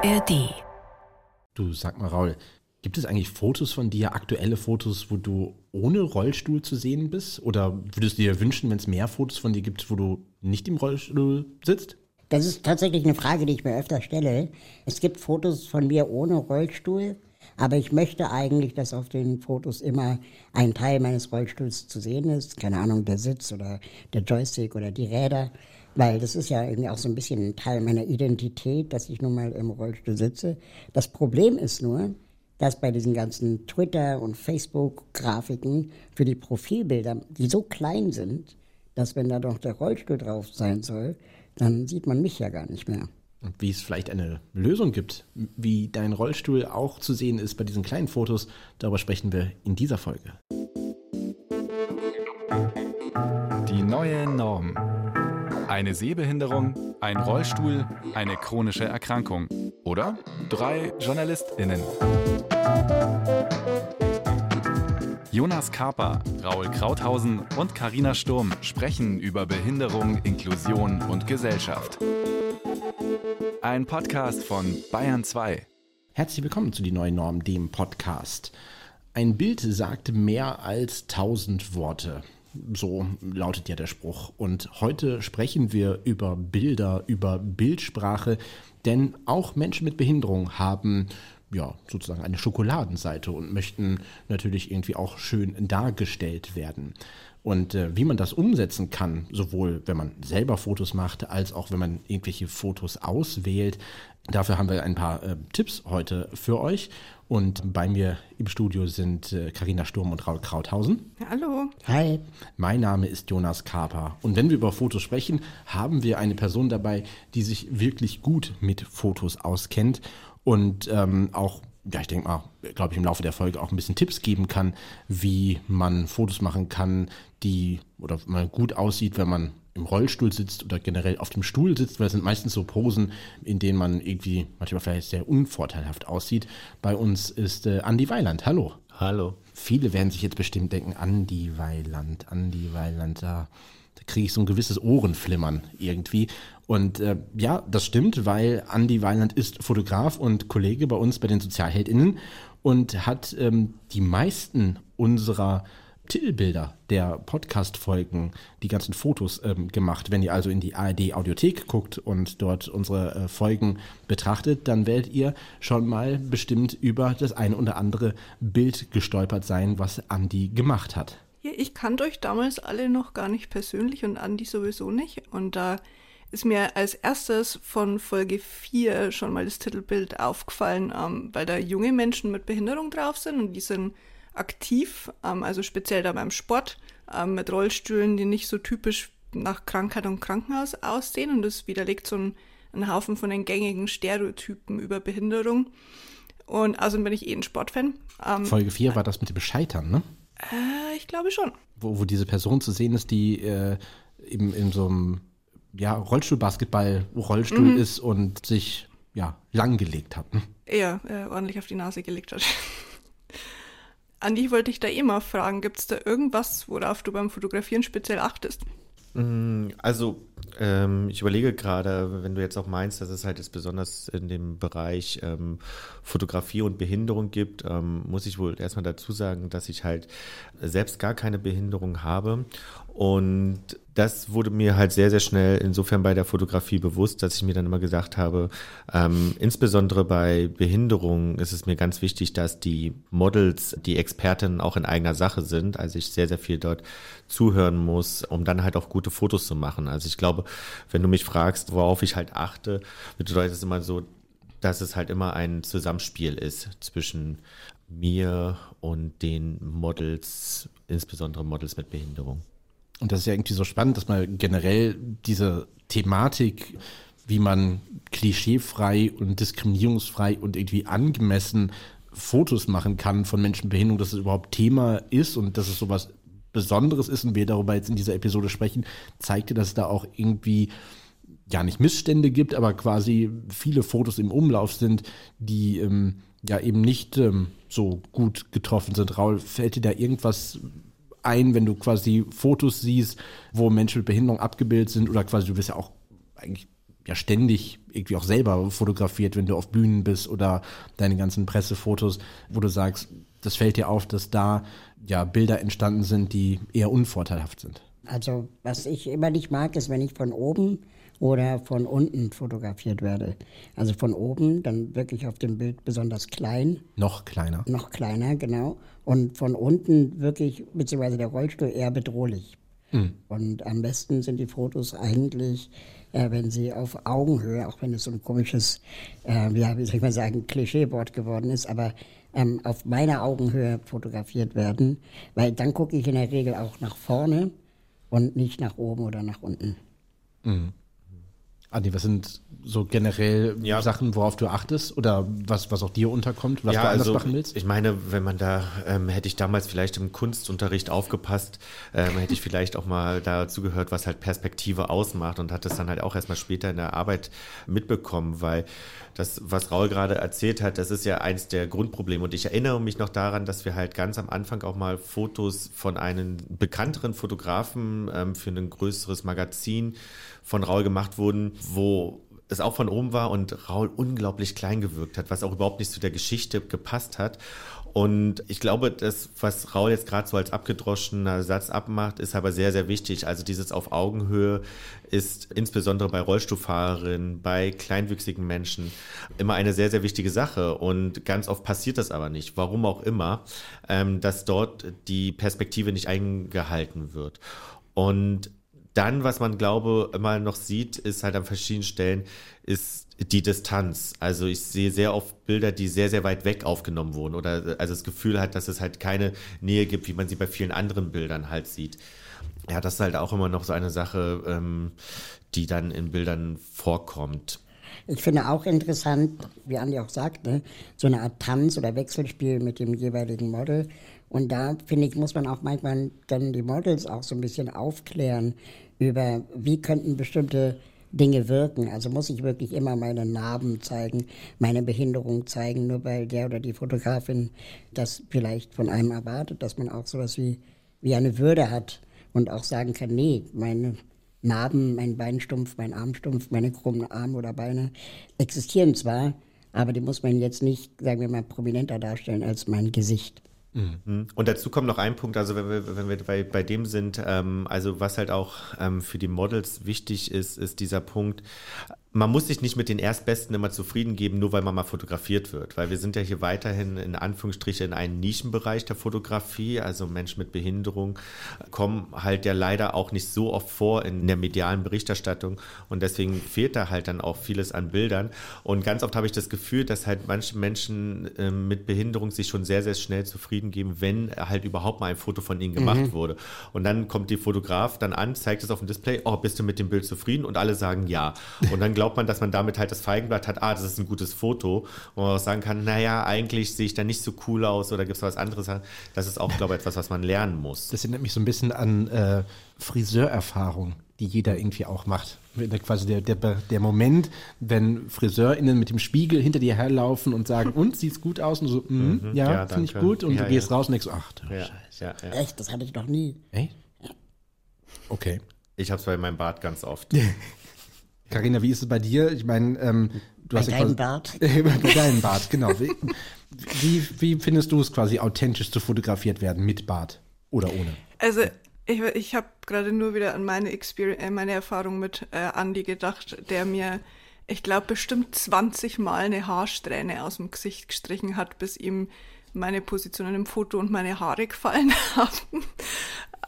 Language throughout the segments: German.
ARD. Du sag mal, Raul, gibt es eigentlich Fotos von dir, aktuelle Fotos, wo du ohne Rollstuhl zu sehen bist? Oder würdest du dir wünschen, wenn es mehr Fotos von dir gibt, wo du nicht im Rollstuhl sitzt? Das ist tatsächlich eine Frage, die ich mir öfter stelle. Es gibt Fotos von mir ohne Rollstuhl, aber ich möchte eigentlich, dass auf den Fotos immer ein Teil meines Rollstuhls zu sehen ist. Keine Ahnung, der Sitz oder der Joystick oder die Räder. Weil das ist ja irgendwie auch so ein bisschen ein Teil meiner Identität, dass ich nun mal im Rollstuhl sitze. Das Problem ist nur, dass bei diesen ganzen Twitter- und Facebook-Grafiken für die Profilbilder, die so klein sind, dass wenn da doch der Rollstuhl drauf sein soll, dann sieht man mich ja gar nicht mehr. Und wie es vielleicht eine Lösung gibt, wie dein Rollstuhl auch zu sehen ist bei diesen kleinen Fotos, darüber sprechen wir in dieser Folge. Die neue Norm. Eine Sehbehinderung, ein Rollstuhl, eine chronische Erkrankung oder drei JournalistInnen. Jonas Kaper, Raul Krauthausen und Karina Sturm sprechen über Behinderung, Inklusion und Gesellschaft. Ein Podcast von Bayern 2. Herzlich willkommen zu Die Neue Norm, dem Podcast. Ein Bild sagt mehr als tausend Worte. So lautet ja der Spruch. Und heute sprechen wir über Bilder, über Bildsprache, denn auch Menschen mit Behinderung haben ja, sozusagen eine Schokoladenseite und möchten natürlich irgendwie auch schön dargestellt werden. Und äh, wie man das umsetzen kann, sowohl wenn man selber Fotos macht, als auch wenn man irgendwelche Fotos auswählt, dafür haben wir ein paar äh, Tipps heute für euch. Und bei mir im Studio sind Karina äh, Sturm und Raul Krauthausen. Hallo. Hi. Mein Name ist Jonas Kaper. Und wenn wir über Fotos sprechen, haben wir eine Person dabei, die sich wirklich gut mit Fotos auskennt und ähm, auch ja, ich denke mal, glaube ich, im Laufe der Folge auch ein bisschen Tipps geben kann, wie man Fotos machen kann, die oder man gut aussieht, wenn man im Rollstuhl sitzt oder generell auf dem Stuhl sitzt, weil es sind meistens so Posen, in denen man irgendwie manchmal vielleicht sehr unvorteilhaft aussieht. Bei uns ist äh, Andi Weiland. Hallo. Hallo. Viele werden sich jetzt bestimmt denken, Andi Weiland, Andi Weiland, da, da kriege ich so ein gewisses Ohrenflimmern irgendwie. Und äh, ja, das stimmt, weil Andi Weiland ist Fotograf und Kollege bei uns bei den Sozialheldinnen und hat ähm, die meisten unserer Titelbilder der Podcast-Folgen, die ganzen Fotos ähm, gemacht. Wenn ihr also in die ARD-Audiothek guckt und dort unsere äh, Folgen betrachtet, dann werdet ihr schon mal bestimmt über das eine oder andere Bild gestolpert sein, was Andi gemacht hat. Ja, ich kannte euch damals alle noch gar nicht persönlich und Andi sowieso nicht. Und da ist mir als erstes von Folge 4 schon mal das Titelbild aufgefallen, ähm, weil da junge Menschen mit Behinderung drauf sind und die sind aktiv, ähm, also speziell da beim Sport, ähm, mit Rollstühlen, die nicht so typisch nach Krankheit und Krankenhaus aussehen. Und das widerlegt so ein, ein Haufen von den gängigen Stereotypen über Behinderung. Und außerdem bin ich eh ein Sportfan. Ähm, Folge 4 war das mit dem Scheitern, ne? Äh, ich glaube schon. Wo, wo diese Person zu sehen ist, die äh, eben in so einem ja, Rollstuhlbasketball-Rollstuhl mhm. ist und sich ja langgelegt hat. Ne? Ja, äh, ordentlich auf die Nase gelegt hat. Andi, wollte ich da eh mal fragen, gibt es da irgendwas, worauf du beim Fotografieren speziell achtest? Mm, also, ähm, ich überlege gerade, wenn du jetzt auch meinst, dass es halt jetzt besonders in dem Bereich ähm, Fotografie und Behinderung gibt, ähm, muss ich wohl erstmal dazu sagen, dass ich halt selbst gar keine Behinderung habe und das wurde mir halt sehr, sehr schnell insofern bei der Fotografie bewusst, dass ich mir dann immer gesagt habe, ähm, insbesondere bei Behinderungen ist es mir ganz wichtig, dass die Models, die Expertinnen auch in eigener Sache sind. Also ich sehr, sehr viel dort zuhören muss, um dann halt auch gute Fotos zu machen. Also ich glaube, wenn du mich fragst, worauf ich halt achte, bedeutet es immer so, dass es halt immer ein Zusammenspiel ist zwischen mir und den Models, insbesondere Models mit Behinderung. Und das ist ja irgendwie so spannend, dass man generell diese Thematik, wie man klischeefrei und diskriminierungsfrei und irgendwie angemessen Fotos machen kann von Menschen mit Behinderung, dass es überhaupt Thema ist und dass es sowas Besonderes ist und wir darüber jetzt in dieser Episode sprechen, zeigte, dass es da auch irgendwie ja nicht Missstände gibt, aber quasi viele Fotos im Umlauf sind, die ähm, ja eben nicht ähm, so gut getroffen sind. Raul, fällt dir da irgendwas ein, wenn du quasi Fotos siehst, wo Menschen mit Behinderung abgebildet sind oder quasi du wirst ja auch eigentlich ja ständig irgendwie auch selber fotografiert, wenn du auf Bühnen bist oder deine ganzen Pressefotos, wo du sagst, das fällt dir auf, dass da ja Bilder entstanden sind, die eher unvorteilhaft sind? Also, was ich immer nicht mag, ist, wenn ich von oben oder von unten fotografiert werde. Also von oben, dann wirklich auf dem Bild besonders klein. Noch kleiner. Noch kleiner, genau. Und von unten wirklich, beziehungsweise der Rollstuhl eher bedrohlich. Mhm. Und am besten sind die Fotos eigentlich, äh, wenn sie auf Augenhöhe, auch wenn es so ein komisches, äh, ja, wie soll ich mal sagen, Klischeewort geworden ist, aber ähm, auf meiner Augenhöhe fotografiert werden, weil dann gucke ich in der Regel auch nach vorne und nicht nach oben oder nach unten. Mhm. Adi, was sind so generell ja. Sachen, worauf du achtest oder was, was auch dir unterkommt, was ja, du anders also, machen willst? Ich meine, wenn man da, ähm, hätte ich damals vielleicht im Kunstunterricht aufgepasst, ähm, hätte ich vielleicht auch mal dazu gehört, was halt Perspektive ausmacht und hat das dann halt auch erstmal später in der Arbeit mitbekommen, weil das, was Raul gerade erzählt hat, das ist ja eins der Grundprobleme. Und ich erinnere mich noch daran, dass wir halt ganz am Anfang auch mal Fotos von einem bekannteren Fotografen ähm, für ein größeres Magazin von Raul gemacht wurden, wo es auch von oben war und Raul unglaublich klein gewirkt hat, was auch überhaupt nicht zu der Geschichte gepasst hat. Und ich glaube, das, was Raul jetzt gerade so als abgedroschener Satz abmacht, ist aber sehr, sehr wichtig. Also dieses auf Augenhöhe ist insbesondere bei Rollstuhlfahrerinnen, bei kleinwüchsigen Menschen immer eine sehr, sehr wichtige Sache. Und ganz oft passiert das aber nicht, warum auch immer, ähm, dass dort die Perspektive nicht eingehalten wird. Und dann, was man glaube immer noch sieht, ist halt an verschiedenen Stellen, ist die Distanz. Also ich sehe sehr oft Bilder, die sehr, sehr weit weg aufgenommen wurden oder also das Gefühl hat, dass es halt keine Nähe gibt, wie man sie bei vielen anderen Bildern halt sieht. Ja, das ist halt auch immer noch so eine Sache, ähm, die dann in Bildern vorkommt. Ich finde auch interessant, wie Andi auch sagte, so eine Art Tanz oder Wechselspiel mit dem jeweiligen Model. Und da, finde ich, muss man auch manchmal dann die Models auch so ein bisschen aufklären, über, wie könnten bestimmte Dinge wirken. Also muss ich wirklich immer meine Narben zeigen, meine Behinderung zeigen, nur weil der oder die Fotografin das vielleicht von einem erwartet, dass man auch sowas wie, wie eine Würde hat und auch sagen kann, nee, meine Narben, mein Beinstumpf, mein Armstumpf, meine krummen Arme oder Beine existieren zwar, aber die muss man jetzt nicht, sagen wir mal, prominenter darstellen als mein Gesicht. Mhm. Und dazu kommt noch ein Punkt, also wenn wir, wenn wir bei, bei dem sind, ähm, also was halt auch ähm, für die Models wichtig ist, ist dieser Punkt, man muss sich nicht mit den Erstbesten immer zufrieden geben, nur weil man mal fotografiert wird. Weil wir sind ja hier weiterhin in Anführungsstrichen in einem Nischenbereich der Fotografie. Also Menschen mit Behinderung kommen halt ja leider auch nicht so oft vor in der medialen Berichterstattung. Und deswegen fehlt da halt dann auch vieles an Bildern. Und ganz oft habe ich das Gefühl, dass halt manche Menschen äh, mit Behinderung sich schon sehr, sehr schnell zufrieden geben, wenn halt überhaupt mal ein Foto von ihnen gemacht mhm. wurde. Und dann kommt die Fotograf dann an, zeigt es auf dem Display, oh, bist du mit dem Bild zufrieden? Und alle sagen ja. Und dann glaubt man, dass man damit halt das Feigenblatt hat, ah, das ist ein gutes Foto, wo man auch sagen kann, naja, eigentlich sehe ich da nicht so cool aus oder gibt es was anderes. Das ist auch, glaube ich, etwas, was man lernen muss. Das erinnert mich so ein bisschen an äh, Friseurerfahrung, die jeder irgendwie auch macht. Quasi der, der, der Moment, wenn FriseurInnen mit dem Spiegel hinter dir herlaufen und sagen, und, sieht's gut aus? Und so, mm, mhm, ja, ja finde ich gut. Und ja, du gehst raus und denkst, ach du ja, Scheiße. Echt, das hatte ich noch nie. Echt? Okay. Ich habe es bei meinem Bart ganz oft. Carina, wie ist es bei dir? Ich meine, ähm, du bei hast ja quasi, Bart. bei deinem Bart, genau. Wie, wie, wie findest du es quasi authentisch zu fotografiert werden mit Bart oder ohne? Also ich, ich habe gerade nur wieder an meine, Experience, äh, meine Erfahrung mit äh, Andy gedacht, der mir, ich glaube, bestimmt 20 Mal eine Haarsträhne aus dem Gesicht gestrichen hat, bis ihm meine Positionen im Foto und meine Haare gefallen haben.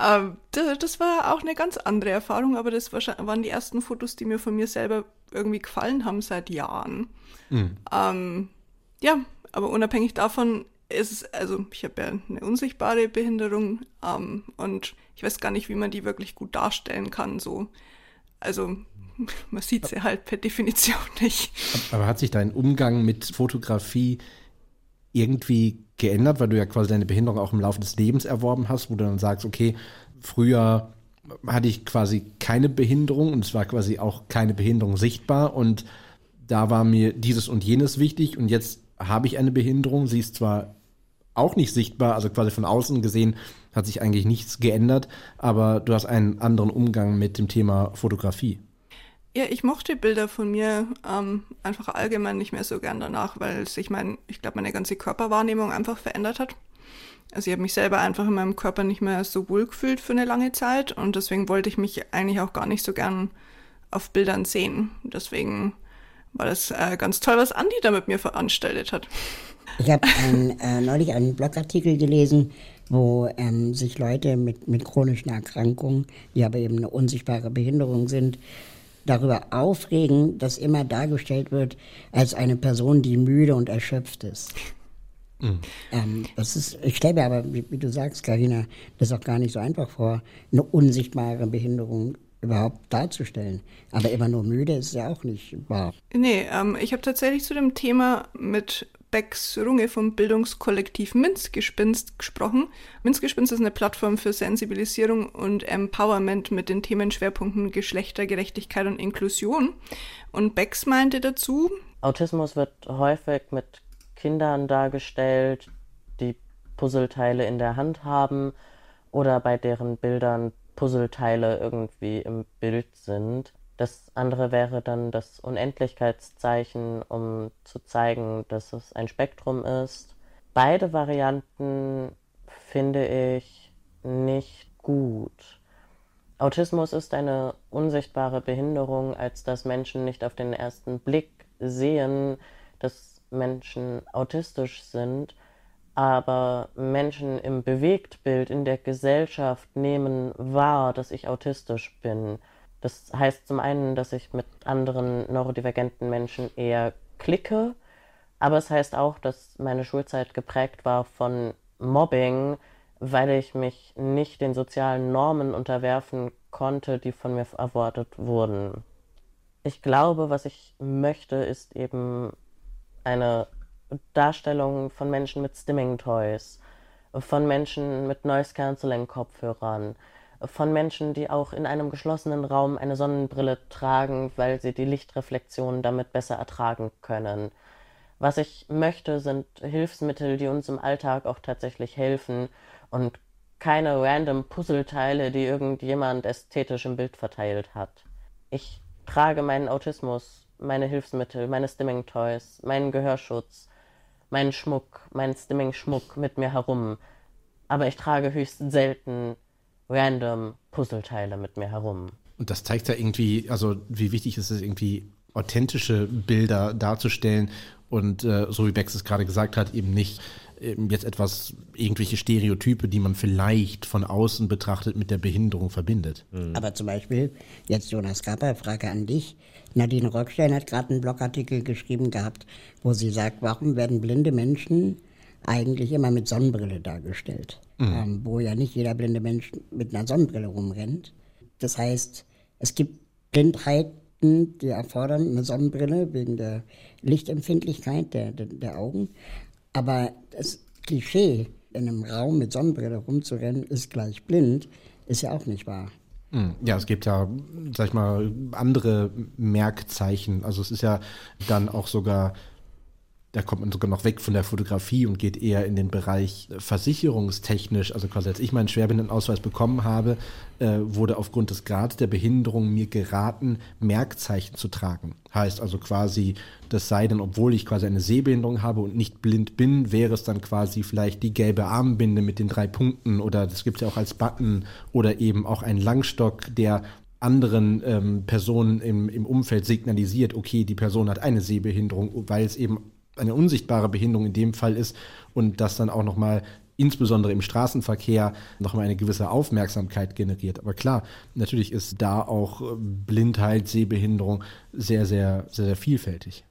Ähm, das war auch eine ganz andere Erfahrung, aber das waren die ersten Fotos, die mir von mir selber irgendwie gefallen haben seit Jahren. Mhm. Ähm, ja, aber unabhängig davon ist es, also ich habe ja eine unsichtbare Behinderung ähm, und ich weiß gar nicht, wie man die wirklich gut darstellen kann. So. Also man sieht sie halt per Definition nicht. Aber hat sich dein Umgang mit Fotografie irgendwie geändert, weil du ja quasi deine Behinderung auch im Laufe des Lebens erworben hast, wo du dann sagst, okay, früher hatte ich quasi keine Behinderung und es war quasi auch keine Behinderung sichtbar und da war mir dieses und jenes wichtig und jetzt habe ich eine Behinderung, sie ist zwar auch nicht sichtbar, also quasi von außen gesehen hat sich eigentlich nichts geändert, aber du hast einen anderen Umgang mit dem Thema Fotografie. Ja, ich mochte Bilder von mir ähm, einfach allgemein nicht mehr so gern danach, weil sich mein, ich glaube, meine ganze Körperwahrnehmung einfach verändert hat. Also ich habe mich selber einfach in meinem Körper nicht mehr so wohl gefühlt für eine lange Zeit und deswegen wollte ich mich eigentlich auch gar nicht so gern auf Bildern sehen. Deswegen war das äh, ganz toll, was Andi da mit mir veranstaltet hat. Ich habe äh, neulich einen Blogartikel gelesen, wo ähm, sich Leute mit, mit chronischen Erkrankungen, die aber eben eine unsichtbare Behinderung sind, darüber aufregen, dass immer dargestellt wird als eine Person, die müde und erschöpft ist. Mhm. Ähm, das ist, ich stelle mir aber, wie, wie du sagst, Karina, das auch gar nicht so einfach vor, eine unsichtbare Behinderung überhaupt darzustellen. Aber immer nur müde ist ja auch nicht wahr. Nee, ähm, ich habe tatsächlich zu dem Thema mit Becks Runge vom Bildungskollektiv Minzgespinst gesprochen. Minzgespinst ist eine Plattform für Sensibilisierung und Empowerment mit den Themenschwerpunkten Geschlechtergerechtigkeit und Inklusion. Und Becks meinte dazu, Autismus wird häufig mit Kindern dargestellt, die Puzzleteile in der Hand haben oder bei deren Bildern Puzzleteile irgendwie im Bild sind. Das andere wäre dann das Unendlichkeitszeichen, um zu zeigen, dass es ein Spektrum ist. Beide Varianten finde ich nicht gut. Autismus ist eine unsichtbare Behinderung, als dass Menschen nicht auf den ersten Blick sehen, dass Menschen autistisch sind aber Menschen im Bewegtbild in der Gesellschaft nehmen wahr, dass ich autistisch bin. Das heißt zum einen, dass ich mit anderen neurodivergenten Menschen eher klicke, aber es heißt auch, dass meine Schulzeit geprägt war von Mobbing, weil ich mich nicht den sozialen Normen unterwerfen konnte, die von mir erwartet wurden. Ich glaube, was ich möchte, ist eben eine Darstellungen von Menschen mit Stimming Toys, von Menschen mit Noise Cancelling Kopfhörern, von Menschen, die auch in einem geschlossenen Raum eine Sonnenbrille tragen, weil sie die Lichtreflexion damit besser ertragen können. Was ich möchte, sind Hilfsmittel, die uns im Alltag auch tatsächlich helfen und keine random Puzzleteile, die irgendjemand ästhetisch im Bild verteilt hat. Ich trage meinen Autismus, meine Hilfsmittel, meine Stimming Toys, meinen Gehörschutz, meinen Schmuck, meinen Stimming-Schmuck mit mir herum. Aber ich trage höchst selten random Puzzleteile mit mir herum. Und das zeigt ja irgendwie, also wie wichtig ist es irgendwie, authentische Bilder darzustellen und äh, so wie Bex es gerade gesagt hat, eben nicht eben jetzt etwas, irgendwelche Stereotype, die man vielleicht von außen betrachtet mit der Behinderung verbindet. Mhm. Aber zum Beispiel, jetzt Jonas Kapper, Frage an dich. Nadine Rockstein hat gerade einen Blogartikel geschrieben gehabt, wo sie sagt, warum werden blinde Menschen eigentlich immer mit Sonnenbrille dargestellt? Mhm. Ähm, wo ja nicht jeder blinde Mensch mit einer Sonnenbrille rumrennt. Das heißt, es gibt Blindheiten, die erfordern eine Sonnenbrille wegen der Lichtempfindlichkeit der, der, der Augen. Aber das Klischee, in einem Raum mit Sonnenbrille rumzurennen, ist gleich blind, ist ja auch nicht wahr. Hm. Ja, es gibt ja, sag ich mal, andere Merkzeichen. Also es ist ja dann auch sogar da kommt man sogar noch weg von der Fotografie und geht eher in den Bereich versicherungstechnisch. Also quasi als ich meinen Schwerbehindertenausweis bekommen habe, äh, wurde aufgrund des Grades der Behinderung mir geraten, Merkzeichen zu tragen. Heißt also quasi, das sei denn, obwohl ich quasi eine Sehbehinderung habe und nicht blind bin, wäre es dann quasi vielleicht die gelbe Armbinde mit den drei Punkten oder das gibt es ja auch als Button oder eben auch ein Langstock, der anderen ähm, Personen im, im Umfeld signalisiert, okay, die Person hat eine Sehbehinderung, weil es eben eine unsichtbare Behinderung in dem Fall ist und das dann auch nochmal insbesondere im Straßenverkehr nochmal eine gewisse Aufmerksamkeit generiert. Aber klar, natürlich ist da auch Blindheit, Sehbehinderung sehr, sehr, sehr, sehr vielfältig.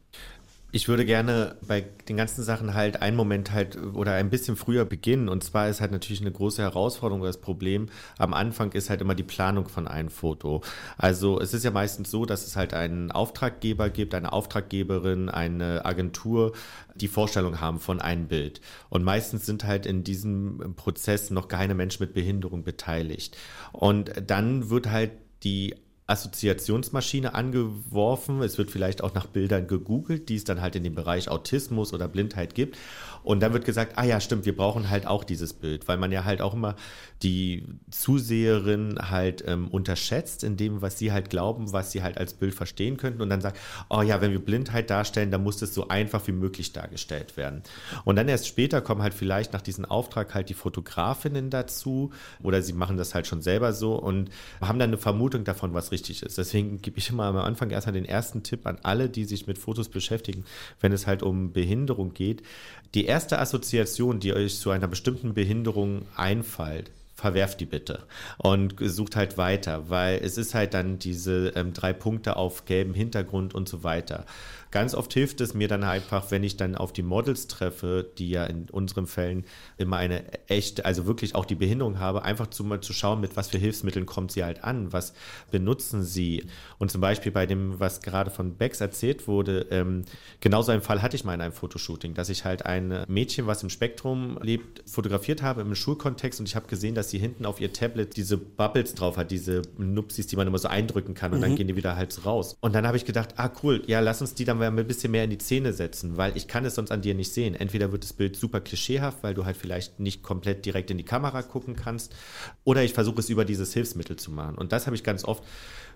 Ich würde gerne bei den ganzen Sachen halt einen Moment halt oder ein bisschen früher beginnen. Und zwar ist halt natürlich eine große Herausforderung das Problem. Am Anfang ist halt immer die Planung von einem Foto. Also es ist ja meistens so, dass es halt einen Auftraggeber gibt, eine Auftraggeberin, eine Agentur, die Vorstellung haben von einem Bild. Und meistens sind halt in diesem Prozess noch keine Menschen mit Behinderung beteiligt. Und dann wird halt die Assoziationsmaschine angeworfen. Es wird vielleicht auch nach Bildern gegoogelt, die es dann halt in dem Bereich Autismus oder Blindheit gibt. Und dann wird gesagt, ah ja, stimmt, wir brauchen halt auch dieses Bild, weil man ja halt auch immer die Zuseherin halt ähm, unterschätzt in dem, was sie halt glauben, was sie halt als Bild verstehen könnten und dann sagt, oh ja, wenn wir Blindheit darstellen, dann muss das so einfach wie möglich dargestellt werden. Und dann erst später kommen halt vielleicht nach diesem Auftrag halt die Fotografinnen dazu oder sie machen das halt schon selber so und haben dann eine Vermutung davon, was richtig ist. Deswegen gebe ich immer am Anfang erstmal den ersten Tipp an alle, die sich mit Fotos beschäftigen, wenn es halt um Behinderung geht. Die erste Assoziation, die euch zu einer bestimmten Behinderung einfällt, verwerft die bitte und sucht halt weiter, weil es ist halt dann diese ähm, drei Punkte auf gelbem Hintergrund und so weiter. Ganz oft hilft es mir dann einfach, wenn ich dann auf die Models treffe, die ja in unseren Fällen immer eine echte, also wirklich auch die Behinderung habe, einfach zu mal zu schauen, mit was für Hilfsmitteln kommt sie halt an, was benutzen sie. Und zum Beispiel bei dem, was gerade von Bex erzählt wurde, ähm, genauso einen Fall hatte ich mal in einem Fotoshooting, dass ich halt ein Mädchen, was im Spektrum lebt, fotografiert habe im Schulkontext und ich habe gesehen, dass sie hinten auf ihr Tablet diese Bubbles drauf hat, diese Nupsis, die man immer so eindrücken kann und mhm. dann gehen die wieder halt raus. Und dann habe ich gedacht, ah cool, ja, lass uns die dann wir ein bisschen mehr in die Szene setzen, weil ich kann es sonst an dir nicht sehen. Entweder wird das Bild super klischeehaft, weil du halt vielleicht nicht komplett direkt in die Kamera gucken kannst, oder ich versuche es über dieses Hilfsmittel zu machen. Und das habe ich ganz oft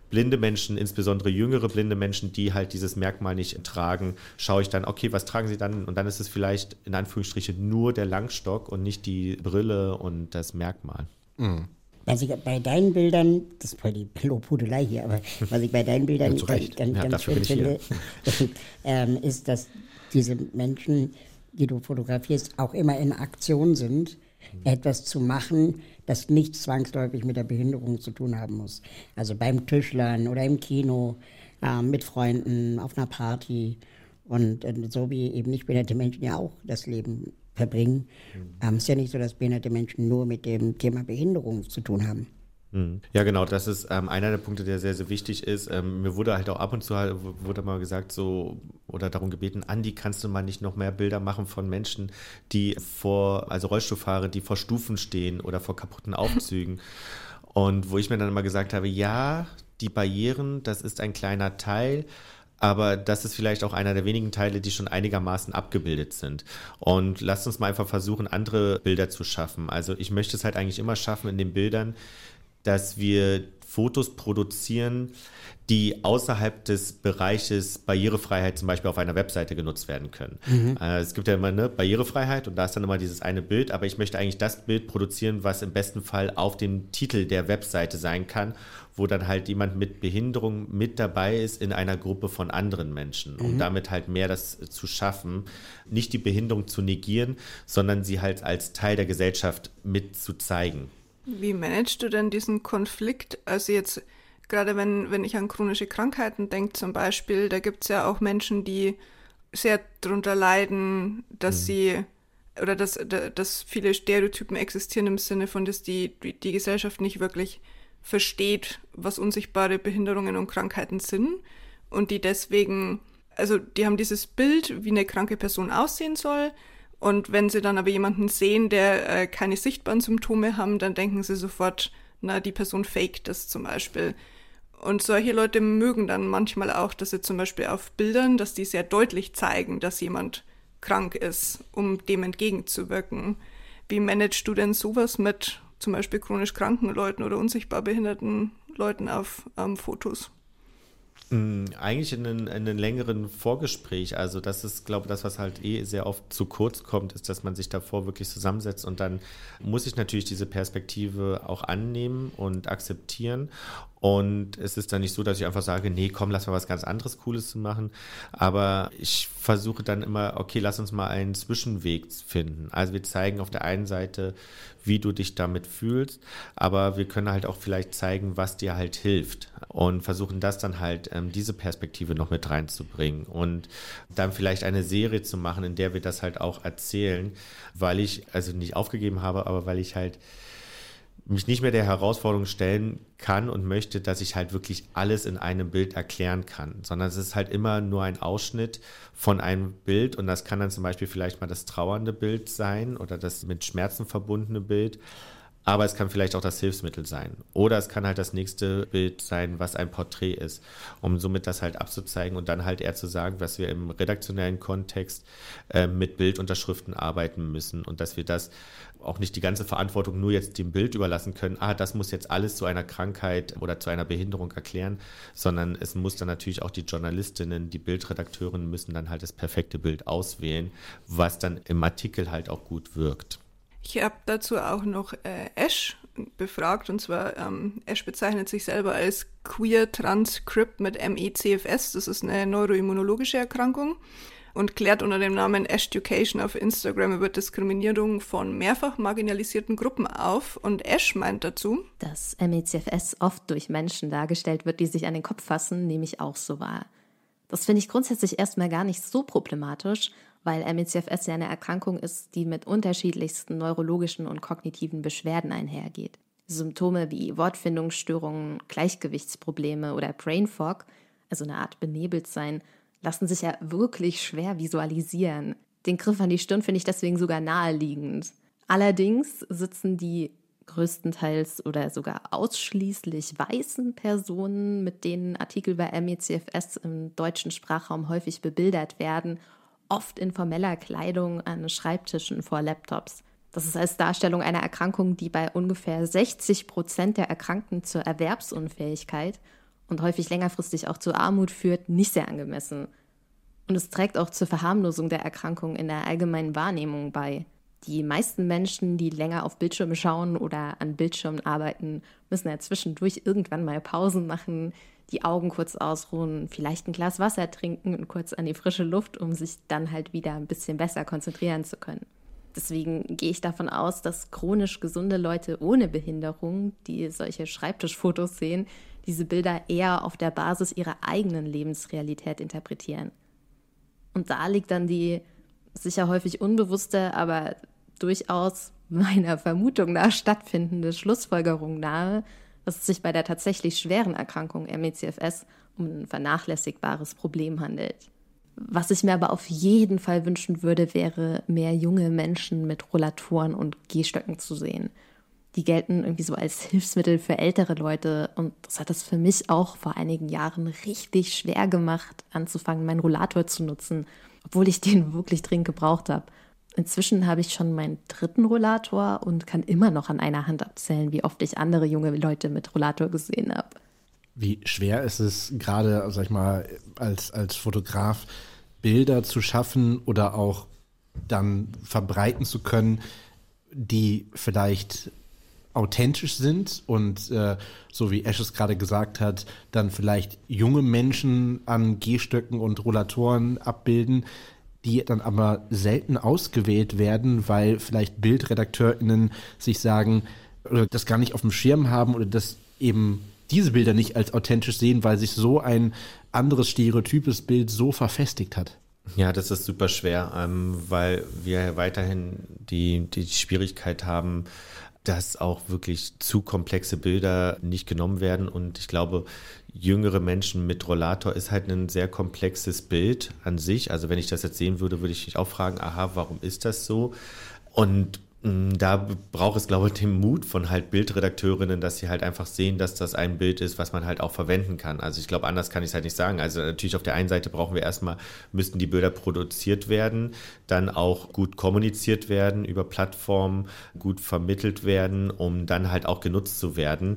blinde Menschen, insbesondere jüngere blinde Menschen, die halt dieses Merkmal nicht tragen, schaue ich dann, okay, was tragen sie dann? Und dann ist es vielleicht in Anführungsstrichen nur der Langstock und nicht die Brille und das Merkmal. Mhm. Was ich bei deinen Bildern, das ist voll die Lobhudelei hier, aber was ich bei deinen Bildern ja, ganz, ganz, ja, ganz schön finde, ähm, ist, dass diese Menschen, die du fotografierst, auch immer in Aktion sind, mhm. etwas zu machen, das nicht zwangsläufig mit der Behinderung zu tun haben muss. Also beim Tischlern oder im Kino, äh, mit Freunden, auf einer Party. Und äh, so wie eben nicht behinderte Menschen ja auch das Leben verbringen. Mhm. Ähm, es ist ja nicht so, dass behinderte Menschen nur mit dem Thema Behinderung zu tun haben. Mhm. Ja, genau, das ist ähm, einer der Punkte, der sehr, sehr wichtig ist. Ähm, mir wurde halt auch ab und zu halt, wurde mal gesagt, so, oder darum gebeten, Andi, kannst du mal nicht noch mehr Bilder machen von Menschen, die vor, also Rollstuhlfahrer, die vor Stufen stehen oder vor kaputten Aufzügen. und wo ich mir dann immer gesagt habe, ja, die Barrieren, das ist ein kleiner Teil, aber das ist vielleicht auch einer der wenigen Teile, die schon einigermaßen abgebildet sind. Und lasst uns mal einfach versuchen, andere Bilder zu schaffen. Also ich möchte es halt eigentlich immer schaffen in den Bildern, dass wir Fotos produzieren, die außerhalb des Bereiches Barrierefreiheit zum Beispiel auf einer Webseite genutzt werden können. Mhm. Äh, es gibt ja immer eine Barrierefreiheit und da ist dann immer dieses eine Bild, aber ich möchte eigentlich das Bild produzieren, was im besten Fall auf dem Titel der Webseite sein kann, wo dann halt jemand mit Behinderung mit dabei ist in einer Gruppe von anderen Menschen, um mhm. damit halt mehr das zu schaffen, nicht die Behinderung zu negieren, sondern sie halt als Teil der Gesellschaft mit zu zeigen. Wie managst du denn diesen Konflikt? Also jetzt gerade wenn, wenn ich an chronische Krankheiten denke zum Beispiel, da gibt es ja auch Menschen, die sehr darunter leiden, dass mhm. sie oder dass, dass viele Stereotypen existieren im Sinne von, dass die, die Gesellschaft nicht wirklich versteht, was unsichtbare Behinderungen und Krankheiten sind und die deswegen, also die haben dieses Bild, wie eine kranke Person aussehen soll, und wenn sie dann aber jemanden sehen, der äh, keine sichtbaren Symptome haben, dann denken sie sofort, na, die Person faked das zum Beispiel. Und solche Leute mögen dann manchmal auch, dass sie zum Beispiel auf Bildern, dass die sehr deutlich zeigen, dass jemand krank ist, um dem entgegenzuwirken. Wie managst du denn sowas mit zum Beispiel chronisch kranken Leuten oder unsichtbar behinderten Leuten auf ähm, Fotos? Mm, eigentlich in einem, in einem längeren Vorgespräch. Also das ist, glaube ich, das, was halt eh sehr oft zu kurz kommt, ist, dass man sich davor wirklich zusammensetzt und dann muss ich natürlich diese Perspektive auch annehmen und akzeptieren. Und es ist dann nicht so, dass ich einfach sage, nee, komm, lass mal was ganz anderes Cooles zu machen. Aber ich versuche dann immer, okay, lass uns mal einen Zwischenweg finden. Also wir zeigen auf der einen Seite, wie du dich damit fühlst, aber wir können halt auch vielleicht zeigen, was dir halt hilft und versuchen das dann halt, ähm, diese Perspektive noch mit reinzubringen und dann vielleicht eine Serie zu machen, in der wir das halt auch erzählen, weil ich also nicht aufgegeben habe, aber weil ich halt mich nicht mehr der Herausforderung stellen kann und möchte, dass ich halt wirklich alles in einem Bild erklären kann, sondern es ist halt immer nur ein Ausschnitt von einem Bild und das kann dann zum Beispiel vielleicht mal das trauernde Bild sein oder das mit Schmerzen verbundene Bild. aber es kann vielleicht auch das Hilfsmittel sein. Oder es kann halt das nächste Bild sein, was ein Porträt ist, um somit das halt abzuzeigen und dann halt eher zu sagen, dass wir im redaktionellen Kontext äh, mit Bildunterschriften arbeiten müssen und dass wir das auch nicht die ganze Verantwortung nur jetzt dem Bild überlassen können, ah, das muss jetzt alles zu einer Krankheit oder zu einer Behinderung erklären, sondern es muss dann natürlich auch die Journalistinnen, die Bildredakteurinnen müssen dann halt das perfekte Bild auswählen, was dann im Artikel halt auch gut wirkt. Ich habe dazu auch noch äh, Ash befragt und zwar ähm, Ash bezeichnet sich selber als Queer Transcript mit MECFS, das ist eine neuroimmunologische Erkrankung und klärt unter dem Namen Education auf Instagram über Diskriminierung von mehrfach marginalisierten Gruppen auf. Und Ash meint dazu, dass MECFS oft durch Menschen dargestellt wird, die sich an den Kopf fassen, nehme ich auch so wahr. Das finde ich grundsätzlich erstmal gar nicht so problematisch, weil MECFS ja eine Erkrankung ist, die mit unterschiedlichsten neurologischen und kognitiven Beschwerden einhergeht. Symptome wie Wortfindungsstörungen, Gleichgewichtsprobleme oder Brain Fog, also eine Art Benebeltsein, lassen sich ja wirklich schwer visualisieren. Den Griff an die Stirn finde ich deswegen sogar naheliegend. Allerdings sitzen die größtenteils oder sogar ausschließlich weißen Personen, mit denen Artikel bei MECFS im deutschen Sprachraum häufig bebildert werden, oft in formeller Kleidung an Schreibtischen vor Laptops. Das ist als Darstellung einer Erkrankung, die bei ungefähr 60 Prozent der Erkrankten zur Erwerbsunfähigkeit und häufig längerfristig auch zur Armut führt, nicht sehr angemessen. Und es trägt auch zur Verharmlosung der Erkrankung in der allgemeinen Wahrnehmung bei. Die meisten Menschen, die länger auf Bildschirme schauen oder an Bildschirmen arbeiten, müssen ja zwischendurch irgendwann mal Pausen machen, die Augen kurz ausruhen, vielleicht ein Glas Wasser trinken und kurz an die frische Luft, um sich dann halt wieder ein bisschen besser konzentrieren zu können. Deswegen gehe ich davon aus, dass chronisch gesunde Leute ohne Behinderung, die solche Schreibtischfotos sehen, diese Bilder eher auf der Basis ihrer eigenen Lebensrealität interpretieren. Und da liegt dann die sicher häufig unbewusste, aber durchaus meiner Vermutung nach stattfindende Schlussfolgerung nahe, dass es sich bei der tatsächlich schweren Erkrankung MECFS um ein vernachlässigbares Problem handelt. Was ich mir aber auf jeden Fall wünschen würde, wäre, mehr junge Menschen mit Rollatoren und Gehstöcken zu sehen die gelten irgendwie so als Hilfsmittel für ältere Leute. Und das hat es für mich auch vor einigen Jahren richtig schwer gemacht, anzufangen, meinen Rollator zu nutzen, obwohl ich den wirklich dringend gebraucht habe. Inzwischen habe ich schon meinen dritten Rollator und kann immer noch an einer Hand abzählen, wie oft ich andere junge Leute mit Rollator gesehen habe. Wie schwer ist es gerade, sag ich mal, als, als Fotograf Bilder zu schaffen oder auch dann verbreiten zu können, die vielleicht authentisch sind und äh, so wie Ash es gerade gesagt hat, dann vielleicht junge Menschen an Gehstöcken und Rollatoren abbilden, die dann aber selten ausgewählt werden, weil vielleicht BildredakteurInnen sich sagen oder das gar nicht auf dem Schirm haben oder das eben diese Bilder nicht als authentisch sehen, weil sich so ein anderes stereotypes Bild so verfestigt hat. Ja, das ist super schwer, ähm, weil wir weiterhin die, die Schwierigkeit haben, dass auch wirklich zu komplexe Bilder nicht genommen werden. Und ich glaube, jüngere Menschen mit Rollator ist halt ein sehr komplexes Bild an sich. Also wenn ich das jetzt sehen würde, würde ich mich auch fragen, aha, warum ist das so? Und da braucht es, glaube ich, den Mut von halt Bildredakteurinnen, dass sie halt einfach sehen, dass das ein Bild ist, was man halt auch verwenden kann. Also ich glaube, anders kann ich es halt nicht sagen. Also natürlich auf der einen Seite brauchen wir erstmal, müssten die Bilder produziert werden, dann auch gut kommuniziert werden über Plattformen, gut vermittelt werden, um dann halt auch genutzt zu werden.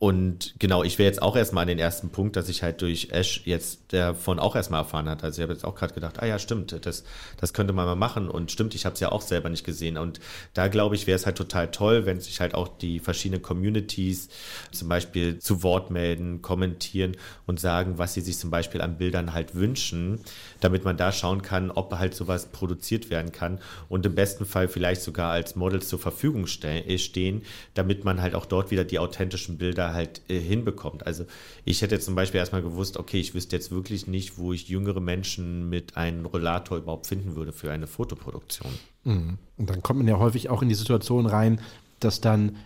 Und genau, ich wäre jetzt auch erstmal an den ersten Punkt, dass ich halt durch Ash jetzt davon auch erstmal erfahren hat. Also ich habe jetzt auch gerade gedacht, ah ja, stimmt, das, das könnte man mal machen. Und stimmt, ich habe es ja auch selber nicht gesehen. Und da glaube ich, wäre es halt total toll, wenn sich halt auch die verschiedenen Communities zum Beispiel zu Wort melden, kommentieren und sagen, was sie sich zum Beispiel an Bildern halt wünschen, damit man da schauen kann, ob halt sowas produziert werden kann und im besten Fall vielleicht sogar als Models zur Verfügung stehen, damit man halt auch dort wieder die authentischen Bilder halt äh, hinbekommt. Also ich hätte zum Beispiel erstmal gewusst, okay, ich wüsste jetzt wirklich nicht, wo ich jüngere Menschen mit einem Rollator überhaupt finden würde für eine Fotoproduktion. Mhm. Und dann kommt man ja häufig auch in die Situation rein, dass dann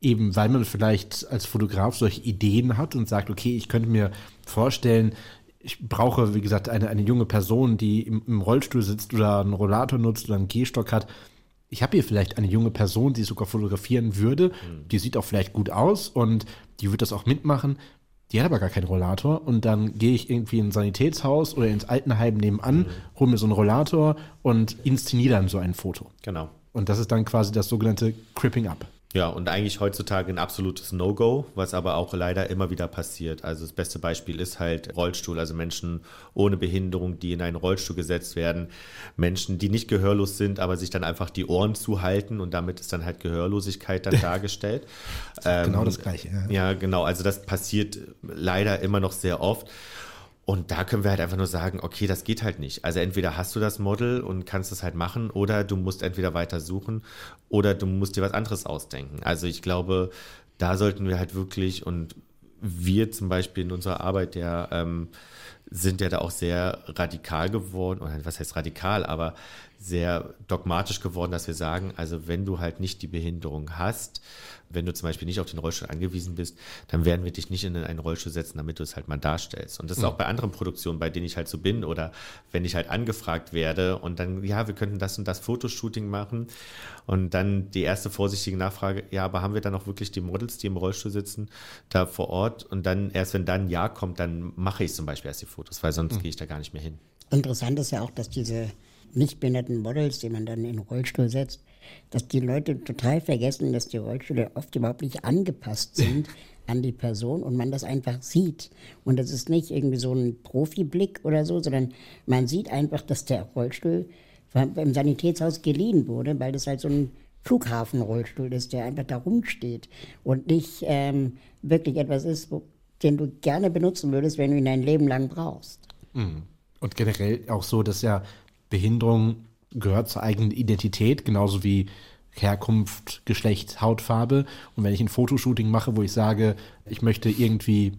eben, weil man vielleicht als Fotograf solche Ideen hat und sagt, okay, ich könnte mir vorstellen, ich brauche, wie gesagt, eine, eine junge Person, die im, im Rollstuhl sitzt oder einen Rollator nutzt oder einen Gehstock hat, ich habe hier vielleicht eine junge Person, die sogar fotografieren würde, Mhm. die sieht auch vielleicht gut aus und die wird das auch mitmachen. Die hat aber gar keinen Rollator und dann gehe ich irgendwie in ein Sanitätshaus oder ins Altenheim nebenan, Mhm. hole mir so einen Rollator und inszeniere dann so ein Foto. Genau. Und das ist dann quasi das sogenannte Cripping Up. Ja, und eigentlich heutzutage ein absolutes No-Go, was aber auch leider immer wieder passiert. Also das beste Beispiel ist halt Rollstuhl, also Menschen ohne Behinderung, die in einen Rollstuhl gesetzt werden, Menschen, die nicht gehörlos sind, aber sich dann einfach die Ohren zuhalten und damit ist dann halt Gehörlosigkeit dann dargestellt. Genau Ähm, das Gleiche. Ja. Ja, genau. Also das passiert leider immer noch sehr oft. Und da können wir halt einfach nur sagen, okay, das geht halt nicht. Also entweder hast du das Model und kannst es halt machen oder du musst entweder weiter suchen oder du musst dir was anderes ausdenken. Also ich glaube, da sollten wir halt wirklich und wir zum Beispiel in unserer Arbeit ja ähm, sind ja da auch sehr radikal geworden, oder was heißt radikal, aber sehr dogmatisch geworden, dass wir sagen, also wenn du halt nicht die Behinderung hast, wenn du zum Beispiel nicht auf den Rollstuhl angewiesen bist, dann werden wir dich nicht in einen Rollstuhl setzen, damit du es halt mal darstellst. Und das ist auch bei anderen Produktionen, bei denen ich halt so bin oder wenn ich halt angefragt werde und dann, ja, wir könnten das und das Fotoshooting machen und dann die erste vorsichtige Nachfrage, ja, aber haben wir dann auch wirklich die Models, die im Rollstuhl sitzen, da vor Ort und dann erst wenn dann Ja kommt, dann mache ich zum Beispiel erst die Fotos, weil sonst gehe ich da gar nicht mehr hin. Interessant ist ja auch, dass diese nicht behinderten Models, die man dann in den Rollstuhl setzt, dass die Leute total vergessen, dass die Rollstühle oft überhaupt nicht angepasst sind an die Person und man das einfach sieht. Und das ist nicht irgendwie so ein Profiblick oder so, sondern man sieht einfach, dass der Rollstuhl im Sanitätshaus geliehen wurde, weil das halt so ein Flughafenrollstuhl ist, der einfach da rumsteht und nicht ähm, wirklich etwas ist, wo, den du gerne benutzen würdest, wenn du ihn dein Leben lang brauchst. Und generell auch so, dass ja Behinderung gehört zur eigenen Identität, genauso wie Herkunft, Geschlecht, Hautfarbe. Und wenn ich ein Fotoshooting mache, wo ich sage, ich möchte irgendwie